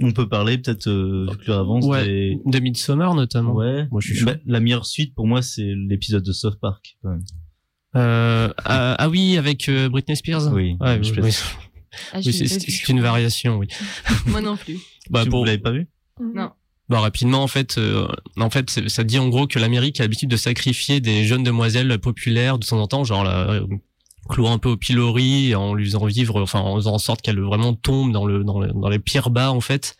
Speaker 10: On peut parler peut-être euh, vu que l'heure avance.
Speaker 7: Ouais,
Speaker 10: des-
Speaker 7: de Midsommar, notamment.
Speaker 10: Ouais.
Speaker 7: Moi, je suis.
Speaker 10: Bah, la meilleure suite pour moi, c'est l'épisode de South Park. Quand même.
Speaker 7: Euh, ah, ah oui, avec euh, Britney Spears.
Speaker 10: Oui,
Speaker 7: Ouais,
Speaker 10: je
Speaker 7: oui.
Speaker 9: Ah,
Speaker 7: Oui, c'est une variation, oui.
Speaker 8: Moi non plus.
Speaker 7: Bah, pour,
Speaker 10: Vous l'avez pas vu?
Speaker 8: Non.
Speaker 7: Bah, rapidement, en fait, euh, en fait, ça dit en gros que l'Amérique a l'habitude de sacrifier des jeunes demoiselles populaires de temps en temps, genre la euh, clouant un peu au pilori, en lui faisant vivre, enfin, en faisant en sorte qu'elle vraiment tombe dans le, dans, le- dans les pires bas, en fait.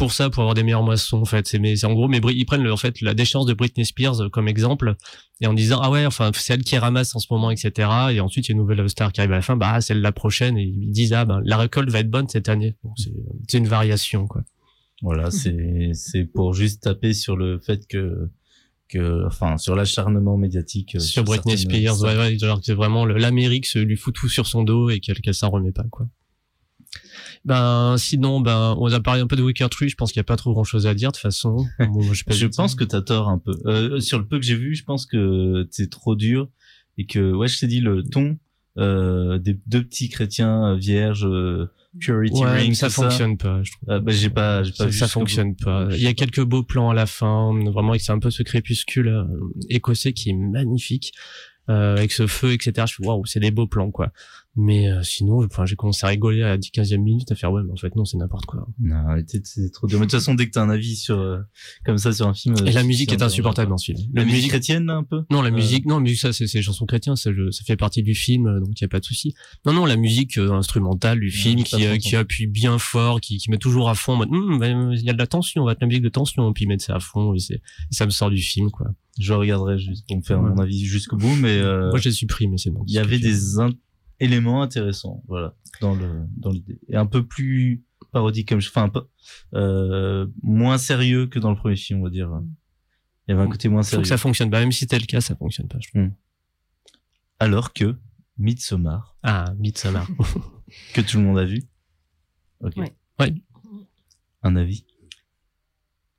Speaker 7: Pour ça, pour avoir des meilleures moissons, en fait. C'est, mais en gros, mais ils prennent le- en fait la déchéance de Britney Spears euh, comme exemple, et en disant ah ouais, enfin c'est elle qui ramasse en ce moment, etc. Et ensuite il y a une nouvelle star qui arrive à la fin, bah ah, c'est la prochaine, et ils disent ah ben la récolte va être bonne cette année. C'est, une variation quoi.
Speaker 10: Voilà, c'est c'est pour juste taper sur le fait que que enfin sur l'acharnement médiatique euh,
Speaker 7: sur Britney Spears, ouais, ouais, que c'est vraiment l'Amérique se lui fout tout sur son dos et qu'elle qu'elle s'en remet pas quoi. Ben sinon ben on a parlé un peu de Wicker Tree, je pense qu'il y a pas trop grand chose à dire de toute façon. Bon, je,
Speaker 10: Je pense que t'as tort un peu. Euh, sur le peu que j'ai vu, je pense que c'est trop dur et que ouais, je t'ai dit le ton euh, des deux petits chrétiens euh, vierges euh, purity
Speaker 7: Ouais,
Speaker 10: ring,
Speaker 7: ça fonctionne pas. Je trouve.
Speaker 10: Ah, bah, j'ai pas, j'ai pas
Speaker 7: ça,
Speaker 10: vu
Speaker 7: ça fonctionne pas. Il y a quelques beaux plans à la fin, vraiment, c'est un peu ce crépuscule euh, écossais qui est magnifique, euh, avec ce feu, etc. Je fais waouh, c'est des beaux plans, quoi. Mais euh, sinon, enfin, j'ai commencé à rigoler à la 10-15e minute, à faire ouais, mais en fait non, c'est n'importe quoi.
Speaker 10: Non, c'est trop dur. Mais de toute façon, dès que t'as un avis sur euh, comme ça sur un film,
Speaker 7: Et
Speaker 10: euh,
Speaker 7: la musique est insupportable dans ce film.
Speaker 10: La musique chrétienne, là, un peu?
Speaker 7: Non, la
Speaker 10: Euh,
Speaker 7: musique, non, musique, ça, c'est c'est les chansons chrétiennes, ça, je- ça fait partie du film, euh, donc il y a pas de souci. Non, non, la musique euh, instrumentale du film
Speaker 10: j'ai
Speaker 7: qui, euh,
Speaker 10: trop
Speaker 7: qui appuie bien fort, qui, qui met toujours à fond, en mode, Hum, ben, il y a de la tension, on va mettre la musique de tension, puis mettent ça à fond, et c'est, ça me sort du film, quoi.
Speaker 10: Je regarderai juste pour me faire mon avis jusqu'au bout, mais euh,
Speaker 7: Moi, je l'ai supprimé, c'est bon.
Speaker 10: il y avait des in- éléments intéressants, voilà, dans le dans l'idée, et un peu plus parodique comme, je- enfin, un peu euh, moins sérieux que dans le premier film, on va dire. Il y avait un côté moins
Speaker 7: Faut
Speaker 10: sérieux.
Speaker 7: que ça fonctionne. Bah, même si c'était le cas, ça fonctionne pas, je trouve.
Speaker 10: Hmm. Alors que Midsommar,
Speaker 7: Ah, Midsommar.
Speaker 10: que tout le monde a vu. Ok.
Speaker 8: Ouais.
Speaker 7: Ouais.
Speaker 10: Un avis.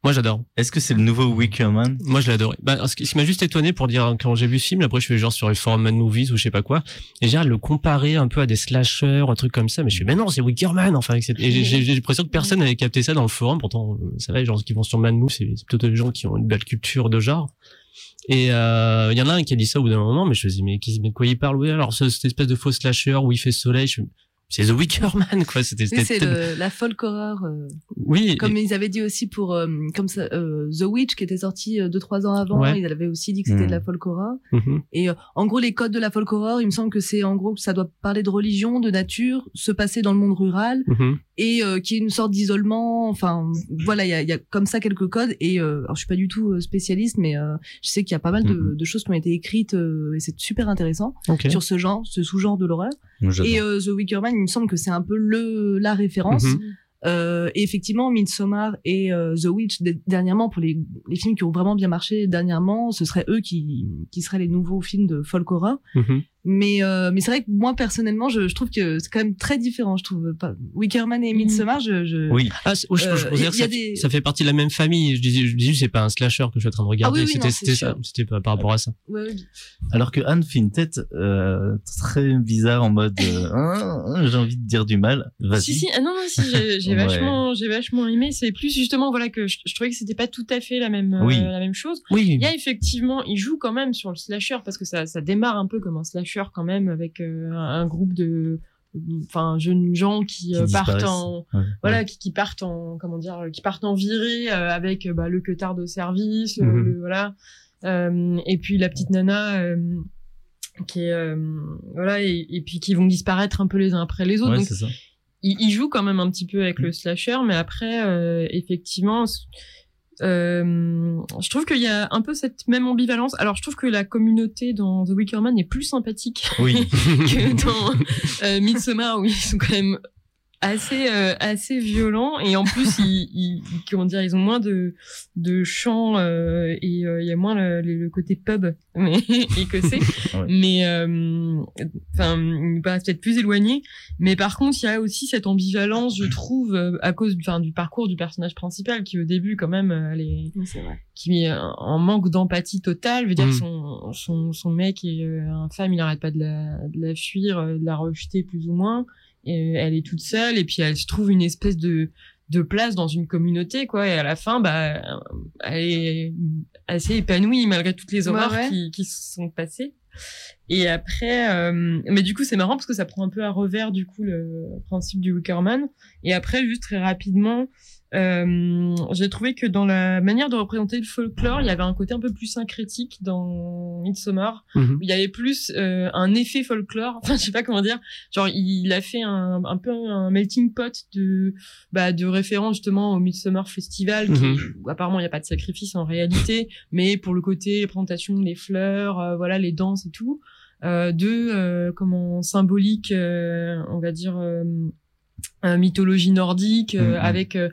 Speaker 7: Moi, j'adore.
Speaker 10: Est-ce que c'est le nouveau Wicker Man?
Speaker 7: Moi, je l'ai adoré. Bah, ce qui m'a juste étonné pour dire, quand j'ai vu ce film, après, je fais genre sur les forums Mad Movies ou je sais pas quoi, et j'ai le comparer un peu à des slashers, un truc comme ça, mais je fais, mais non, c'est Wickerman, enfin, etc. Et j'ai- l'impression que personne n'avait capté ça dans le forum, pourtant, euh, ça va, les gens qui vont sur Mad Movies, c'est plutôt des gens qui ont une belle culture de genre. Et euh, il y en a un qui a dit ça au bout d'un moment, mais je me dis, mais, mais de quoi il parle? Oui, alors ce- cette espèce de faux slasher où il fait soleil, je c'est The Wicker Man, quoi. C'était,
Speaker 8: Oui, c'est la folk horror. euh,
Speaker 7: Oui.
Speaker 8: Comme ils avaient dit aussi pour euh, comme ça, euh, The Witch qui était sorti euh, deux trois ans avant,
Speaker 7: Ouais.
Speaker 8: ils avaient aussi dit que c'était de la folk horror.
Speaker 7: Mhm.
Speaker 8: Et euh, en gros, les codes de la folk horror, il me semble que c'est en gros que ça doit parler de religion, de nature, se passer dans le monde rural
Speaker 7: Mhm.
Speaker 8: et euh, qui est une sorte d'isolement. Enfin, voilà, il y a, il y a comme ça quelques codes. Et euh, alors, je suis pas du tout euh, spécialiste, mais euh, je sais qu'il y a pas mal de,
Speaker 10: Mhm.
Speaker 8: de choses qui ont été écrites euh, et c'est super intéressant sur ce genre, ce sous-genre de l'horreur. Et euh, The Wicker Man, il me semble que c'est un peu le la référence.
Speaker 7: Mhm.
Speaker 8: Euh, et effectivement, Midsommar et euh, The Witch, dernièrement, pour les, les films qui ont vraiment bien marché dernièrement, ce seraient eux qui, qui seraient les nouveaux films de folk horror.
Speaker 11: Mhm.
Speaker 8: Mais, euh, mais c'est vrai que moi, personnellement, je, je trouve que c'est quand même très différent. Je trouve pas. Wickerman et Midsommar, je, je...
Speaker 11: Oui. Ah, c'est- je, je
Speaker 8: Euh,
Speaker 11: ça,
Speaker 8: des-
Speaker 11: ça fait partie de la même famille. Je dis, je dis, c'est pas un slasher que je suis en train de regarder.
Speaker 8: Ah oui, oui,
Speaker 11: c'était, ça. C'était par rapport à ça.
Speaker 8: Ouais, ouais.
Speaker 10: Alors que Anne fait une tête euh, très bizarre en mode euh, Hein, hein, j'ai envie de dire du mal. Vas-y.
Speaker 9: Si si ah non non si j'ai vachement j'ai vachement aimé c'est plus justement voilà que je, je trouvais que c'était pas tout à fait la même euh,
Speaker 10: Oui.
Speaker 9: la même chose
Speaker 11: Oui.
Speaker 9: il y a effectivement il joue quand même sur le slasher parce que ça ça démarre un peu comme un slasher quand même avec euh, un, un groupe de enfin jeunes gens qui,
Speaker 10: Qui
Speaker 9: euh, partent en
Speaker 10: Ouais.
Speaker 9: voilà
Speaker 10: Ouais.
Speaker 9: qui, qui partent en comment dire qui partent en virée euh, avec bah, le queutard de service
Speaker 11: Mhm.
Speaker 9: le- voilà Euh, et puis la petite nana euh, qui est euh, voilà et, et puis qui vont disparaître un peu les uns après les autres
Speaker 10: Ouais,
Speaker 9: donc
Speaker 10: c'est ça.
Speaker 9: il, il joue quand même un petit peu avec le slasher, mais après, effectivement, je trouve qu'il y a un peu cette même ambivalence. Alors, je trouve que la communauté dans The Wicker Man est plus sympathique
Speaker 10: Oui.
Speaker 9: que dans euh, Midsommar, où ils sont quand même assez euh, assez violents et en plus ils, ils comment dire ils ont moins de de chants euh, et euh, il y a moins le, le- côté pub mais écossais
Speaker 10: Ouais.
Speaker 9: mais euh, enfin paraissent peut-être plus éloignés mais par contre il y a aussi cette ambivalence je trouve euh, à cause enfin du parcours du personnage principal qui au début quand même euh, elle est
Speaker 8: vrai.
Speaker 9: qui est en manque d'empathie totale. Je veux dire,
Speaker 11: Mhm.
Speaker 9: son, son, son mec est euh, infâme, il arrête pas de la, de la fuir, euh, de la rejeter plus ou moins. Et elle est toute seule, et puis elle se trouve une espèce de, de place dans une communauté, quoi. Et à la fin, bah, elle est assez épanouie malgré toutes les
Speaker 8: Ouais,
Speaker 9: horreurs
Speaker 8: ouais.
Speaker 9: qui, qui se sont passées. Et après, euh, mais du coup, c'est marrant parce que ça prend un peu à revers, du coup, le principe du Wickerman. Et après, juste très rapidement, euh, j'ai trouvé que dans la manière de représenter le folklore, il y avait un côté un peu plus syncrétique dans Midsommar.
Speaker 11: Mhm.
Speaker 9: Il y avait plus euh, un effet folklore. Enfin, je sais pas comment dire. Genre, il a fait un, un peu un melting pot de, bah, de références justement au Midsommar Festival. Qui,
Speaker 11: Mhm.
Speaker 9: où apparemment, il n'y a pas de sacrifice en réalité, mais pour le côté les présentations, les fleurs, euh, voilà, les danses et tout, euh, de euh, comment symbolique, euh, on va dire. mythologie nordique euh,
Speaker 10: Mhm.
Speaker 9: avec euh,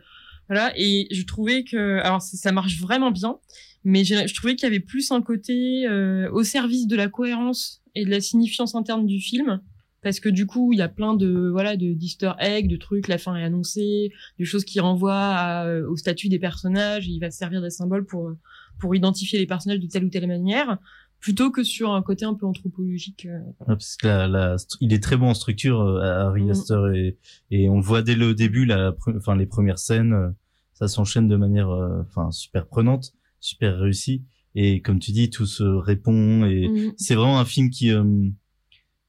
Speaker 9: voilà et je trouvais que alors ça marche vraiment bien mais je trouvais qu'il y avait plus un côté euh, au service de la cohérence et de la signifiance interne du film parce que du coup il y a plein de voilà de d'easter eggs de trucs la fin est annoncée de choses qui renvoient euh, au statut des personnages et il va se servir des symboles pour pour identifier les personnages de telle ou telle manière plutôt que sur un côté un peu anthropologique euh,
Speaker 10: parce que la, la, il est très bon en structure, Harry
Speaker 9: Mm.
Speaker 10: Astor, et, et on voit dès le début, la, enfin les premières scènes, euh, ça s'enchaîne de manière, euh, enfin super prenante, super réussie, et comme tu dis, tout se répond, et
Speaker 9: Mhm.
Speaker 10: c'est vraiment un film qui euh,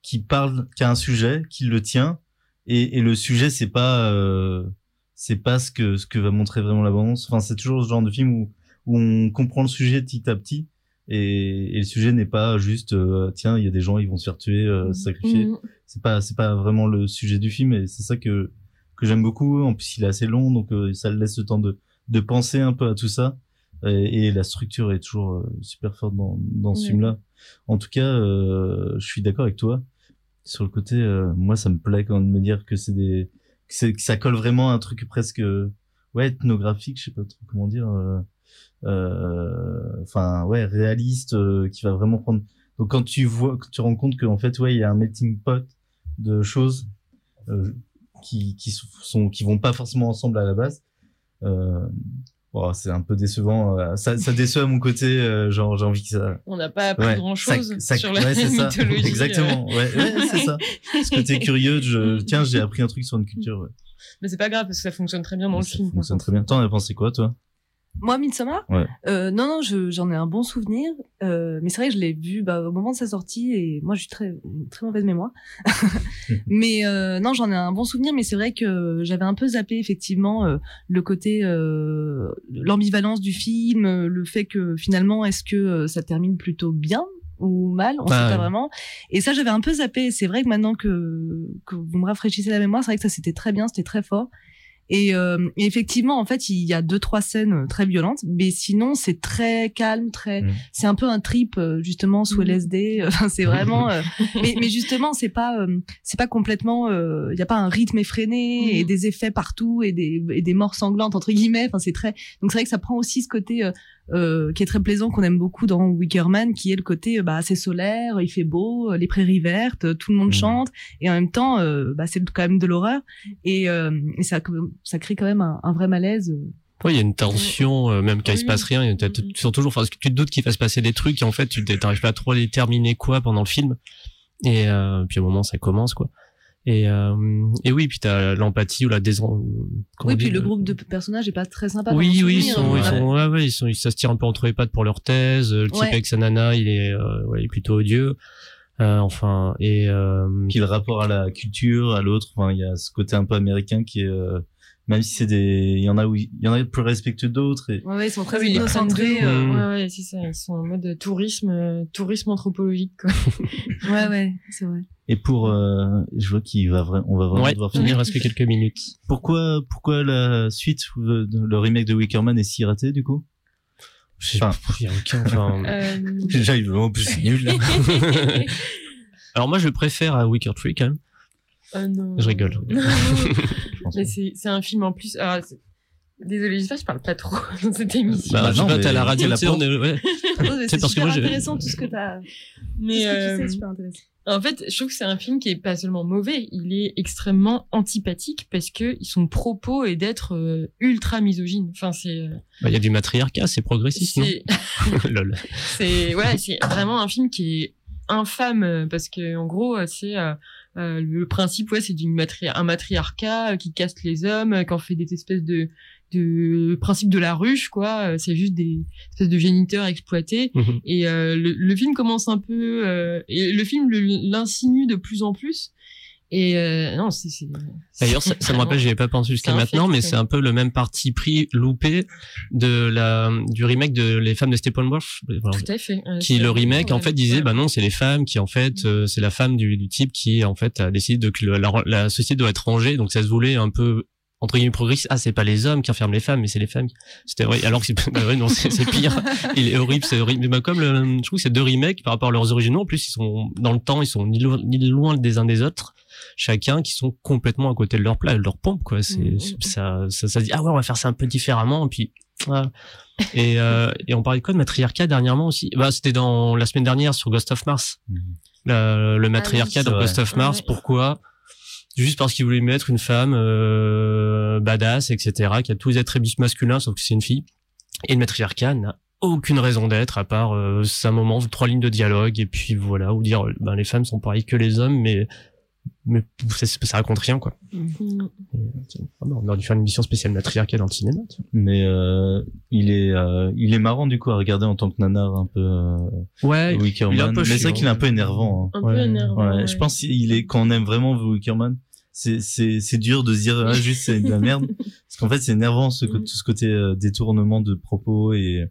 Speaker 10: qui parle, qui a un sujet, qui le tient, et, et le sujet c'est pas euh, c'est pas ce que ce que va montrer vraiment la bande Enfin, c'est toujours ce genre de film où où on comprend le sujet petit à petit. Et, et le sujet n'est pas juste euh, tiens il y a des gens ils vont se faire tuer euh, se sacrifier.
Speaker 9: Mhm.
Speaker 10: c'est pas c'est pas vraiment le sujet du film et c'est ça que que j'aime beaucoup. En plus il est assez long donc euh, ça le laisse le temps de de penser un peu à tout ça. Et, et la structure est toujours euh, super forte dans dans ce
Speaker 9: Ouais.
Speaker 10: film là en tout cas euh, je suis d'accord avec toi. Sur le côté euh, moi ça me plaît quand même de me dire que c'est des que, que ça colle vraiment à un truc presque ouais ethnographique je sais pas trop comment dire enfin ouais réaliste euh, qui va vraiment prendre donc quand tu vois quand tu rends compte qu'en fait ouais il y a un melting pot de choses euh, qui qui sont qui vont pas forcément ensemble à la base euh, c'est un peu décevant euh, ça ça déçoit à mon côté euh, genre j'ai envie que ça
Speaker 9: on n'a pas appris
Speaker 10: Ouais,
Speaker 9: grand chose
Speaker 10: ça- ça-
Speaker 9: sur la
Speaker 10: ouais, c'est ça.
Speaker 9: mythologie
Speaker 10: Exactement.
Speaker 9: euh.
Speaker 10: Ouais, ouais, c'est ça. Ce côté curieux, je, tiens, j'ai appris un truc sur une culture.
Speaker 9: Mais c'est pas grave parce que ça fonctionne très bien dans le
Speaker 10: Ça
Speaker 9: film
Speaker 10: fonctionne très bien. T'en as pensé quoi, toi?
Speaker 8: Moi, Midsommar
Speaker 10: Ouais.
Speaker 8: euh, Non, non, je- j'en ai un bon souvenir. Euh, mais c'est vrai que je l'ai vu bah, au moment de sa sortie et moi, j'ai très, une très mauvaise mémoire. mais euh, non, j'en ai un bon souvenir. Mais c'est vrai que j'avais un peu zappé effectivement euh, le côté, euh, l'ambivalence du film, euh, le fait que finalement, est-ce que ça termine plutôt bien ou mal, on
Speaker 11: Bah,
Speaker 8: sait pas vraiment. Et ça, j'avais un peu zappé. C'est vrai que maintenant que, que vous me rafraîchissez la mémoire, c'est vrai que ça c'était très bien, c'était très fort. Et, euh, et effectivement, en fait, il y a deux trois scènes euh, très violentes, mais sinon c'est très calme, très.
Speaker 10: Mm.
Speaker 8: C'est un peu un trip euh, justement sous LSD. Enfin, c'est vraiment. euh, mais, mais justement, c'est pas euh, c'est pas complètement. euh, Il y a pas un rythme effréné et des effets partout et des et des morts sanglantes entre guillemets. Enfin, c'est très. Donc c'est vrai que ça prend aussi ce côté. Euh, qui est très plaisant qu'on aime beaucoup dans Wickerman qui est le côté euh, bah c'est solaire il fait beau euh, les prairies vertes euh, tout le monde chante et en même temps euh, bah c'est quand même de l'horreur et, euh, et ça ça crée quand même un, un vrai malaise euh.
Speaker 7: Ouais, il y a une tension, euh, même quand il se passe rien, il y a t'as- t'as toujours, enfin, parce que tu te doutes qu'il va se passer des trucs, et en fait, tu t'arrives pas à trop à déterminer quoi pendant le film. Et euh, puis au moment, ça commence, quoi. Et, euh, et oui, puis t'as l'empathie ou la désen...
Speaker 8: oui puis
Speaker 7: dit,
Speaker 8: le groupe de personnages est pas très sympa
Speaker 7: Oui, oui, ils
Speaker 8: souvenir,
Speaker 7: sont,
Speaker 8: hein.
Speaker 7: ils sont, ouais, ouais, ils sont, ils- ça se tire un peu entre les pattes pour leur thèse. Le type
Speaker 8: Ouais.
Speaker 7: avec sa nana, il est, euh, ouais, il est plutôt odieux. Euh, enfin, et euh...
Speaker 10: Puis le rapport à la culture, à l'autre, enfin, il y a ce côté un peu américain qui est, euh, même si c'est des, il y en a où, il y en a plus respectueux d'autres et.
Speaker 8: ouais, ouais ils sont très
Speaker 9: Ah
Speaker 8: ethnocentrés
Speaker 9: de-
Speaker 8: euh,
Speaker 9: Ouais, ouais, c'est ça. Ils sont en mode tourisme, euh, tourisme anthropologique, quoi.
Speaker 8: ouais ouais c'est vrai
Speaker 10: Et pour, euh, je vois qu'il va vraiment, on va vraiment
Speaker 7: Ouais,
Speaker 10: devoir
Speaker 7: il reste que quelques minutes.
Speaker 10: Pourquoi, pourquoi la suite, le remake de Wickerman est si raté, du coup? Enfin,
Speaker 7: il y a aucun, enfin,
Speaker 10: déjà, il en plus, c'est nul, là.
Speaker 7: Alors moi, je préfère à Wicker Tree quand même.
Speaker 9: Euh, non.
Speaker 7: Je rigole.
Speaker 9: Mais c'est, un film en plus. alors, c'est- Désolé, j'espère que je parle pas trop dans cette émission.
Speaker 7: Bah,
Speaker 10: Bah non,
Speaker 7: t'as la radio,
Speaker 10: la
Speaker 7: sais, on
Speaker 10: porte.
Speaker 7: ouais. C'est parce que
Speaker 8: super
Speaker 7: moi,
Speaker 8: intéressant tout ce que t'as
Speaker 9: Mais
Speaker 8: tu
Speaker 9: euh,
Speaker 8: sais super intéressant
Speaker 9: en fait, je trouve que c'est un film qui est pas seulement mauvais, il est extrêmement antipathique parce que son propos est d'être euh, ultra misogyne. Enfin, c'est, euh,
Speaker 7: Bah, il y a du matriarcat, c'est progressiste, non?
Speaker 9: c'est,
Speaker 7: Lol.
Speaker 9: c'est ouais, c'est vraiment un film qui est infâme parce que en gros, c'est euh, euh, le principe ouais, c'est d'une matri un matriarcat euh, qui caste les hommes, euh, qui en fait des espèces de de principe de la ruche quoi. C'est juste des espèces de géniteurs exploités.
Speaker 7: Mhm.
Speaker 9: Et euh, le, le film commence un peu euh, et le film l'insinue de plus en plus. Et euh, non, c'est
Speaker 7: D'ailleurs, ça, ça me rappelle, j'y avais pas pensé jusqu'à maintenant, mais c'est un peu le même parti pris loupé de la du remake de Les femmes de Steppenwolf.
Speaker 9: Tout à fait.
Speaker 7: Qui le remake en fait
Speaker 9: ouais.
Speaker 7: disait bah non c'est les femmes qui en fait euh, c'est la femme du, du type qui en fait a décidé de que la, la société doit être rangée donc ça se voulait un peu entre guillemets progressiste ah c'est pas les hommes qui enferment les femmes mais c'est les femmes c'était vrai alors que c'est bah ouais, non c'est c'est pire il est horrible c'est horrible mais bah, comme le, je trouve que ces deux remakes par rapport à leurs originaux en plus ils sont dans le temps ils sont ni, lo- ni loin des uns des autres chacun qui sont complètement à côté de leur plat de leur pompe quoi c'est
Speaker 9: Mhm.
Speaker 7: ça, ça ça se dit ah ouais on va faire ça un peu différemment et puis voilà. Et, euh, et on parlait de quoi de matriarcat dernièrement aussi? Bah c'était dans la semaine dernière sur Ghost of Mars. La- le matriarcat
Speaker 10: oui.
Speaker 7: dans
Speaker 10: C'est
Speaker 7: Ghost of Mars.
Speaker 9: Ouais.
Speaker 7: Pourquoi Juste parce qu'il voulait mettre une femme euh, badass, etc. Qui a tous les attributs masculins, sauf que c'est une fille. Et le matriarcat n'a aucune raison d'être à part euh, un moment, trois lignes de dialogue et puis voilà, ou dire ben les femmes sont pareilles que les hommes, mais mais ça, ça raconte rien quoi. Et, euh, on aurait dû faire une émission spéciale matriarcat dans le cinéma. tu vois.
Speaker 10: Mais euh, il est euh, il est marrant du coup à regarder en tant que nanar un peu euh,
Speaker 7: Ouais,
Speaker 10: Wickerman.
Speaker 7: il est un peu
Speaker 10: Mais c'est vrai qu'il est un peu énervant.
Speaker 9: Un
Speaker 10: hein.
Speaker 9: peu
Speaker 7: Ouais.
Speaker 9: énervant.
Speaker 10: Ouais,
Speaker 9: ouais.
Speaker 10: je pense qu'il est quand on aime vraiment Wickerman, c'est c'est c'est dur de se dire ah, juste c'est de la merde parce qu'en fait c'est énervant ce tout ce côté euh, détournement de propos et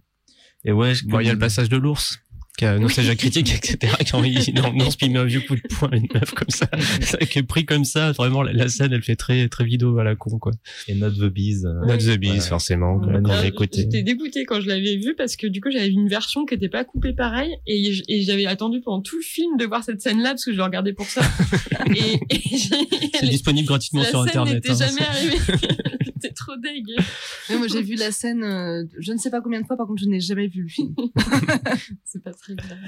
Speaker 10: et ouais
Speaker 7: Bon, il y a le passage de l'ours, qui a nostalgie critique, etc. Quand il il met un vieux coup de poing à une meuf comme ça, ça qui est pris comme ça. Vraiment, la, la scène, elle fait très, très vidéo à la con, quoi.
Speaker 10: et Not the Bees. euh,
Speaker 7: Not the Beast,
Speaker 10: Ouais.
Speaker 7: forcément,
Speaker 10: Ouais,
Speaker 7: écouté.
Speaker 9: J'étais dégoûtée quand je l'avais vu parce que du coup j'avais vu une version qui était pas coupée pareil et, j'avais attendu pendant tout le film de voir cette scène là parce que je le regardais pour ça. et, et j'ai-
Speaker 7: C'est disponible gratuitement
Speaker 9: la
Speaker 7: sur
Speaker 9: scène
Speaker 7: Internet.
Speaker 9: n'était
Speaker 7: hein.
Speaker 9: jamais arrivée. C'était trop dégueu.
Speaker 8: Mais moi j'ai vu la scène euh, je ne sais pas combien de fois par contre je n'ai jamais vu le film
Speaker 9: C'est pas très grave.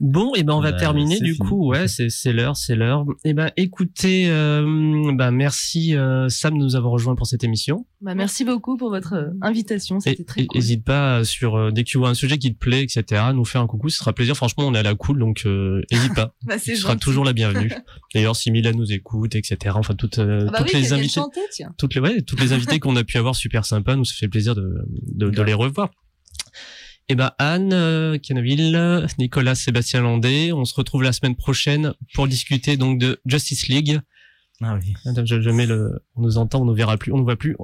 Speaker 7: Bon, et ben on va
Speaker 10: Bah,
Speaker 7: terminer
Speaker 10: c'est
Speaker 7: du
Speaker 10: fini.
Speaker 7: coup. Ouais, c'est c'est l'heure, c'est l'heure. Et ben écoutez, euh, ben merci euh, Sam de nous avoir rejoint pour cette émission.
Speaker 8: bah, merci beaucoup pour votre euh, invitation c'était très cool
Speaker 7: Hésite pas sur euh, dès que tu vois un sujet qui te plaît, etc. Nous faire un coucou, ce sera plaisir. Franchement, on est à la cool, donc euh, hésite pas.
Speaker 8: bah, c'est
Speaker 7: tu seras toujours la bienvenue. D'ailleurs, si Mila nous écoute, etc. Enfin, toutes, euh,
Speaker 8: ah bah
Speaker 7: toutes
Speaker 8: oui
Speaker 7: les invités,
Speaker 8: chanter
Speaker 7: toutes les, ouais, toutes les invités qu'on a pu avoir super sympa, nous ça fait plaisir de, de, de les revoir. Et ben Anne, euh, Canaville, Nicolas, Sébastien Landé, on se retrouve la semaine prochaine pour discuter donc de Justice League.
Speaker 10: Ah oui.
Speaker 7: Je, je mets le, on nous entend, on nous verra plus, on nous voit plus.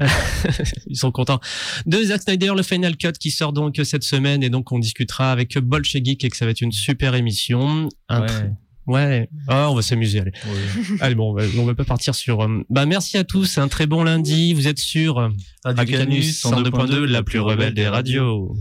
Speaker 7: Ils sont contents. De Zack Snyder, le Final Cut qui sort donc cette semaine et donc on discutera avec Bolche Geek et que ça va être une super émission. Un
Speaker 10: Ouais.
Speaker 11: Ouais, ah, on va s'amuser, allez. allez, bon, on va, on va pas partir sur. euh, Bah, merci à tous, un très bon lundi. Vous êtes sur euh, Radio Canus 102.2, la plus rebelle des radios.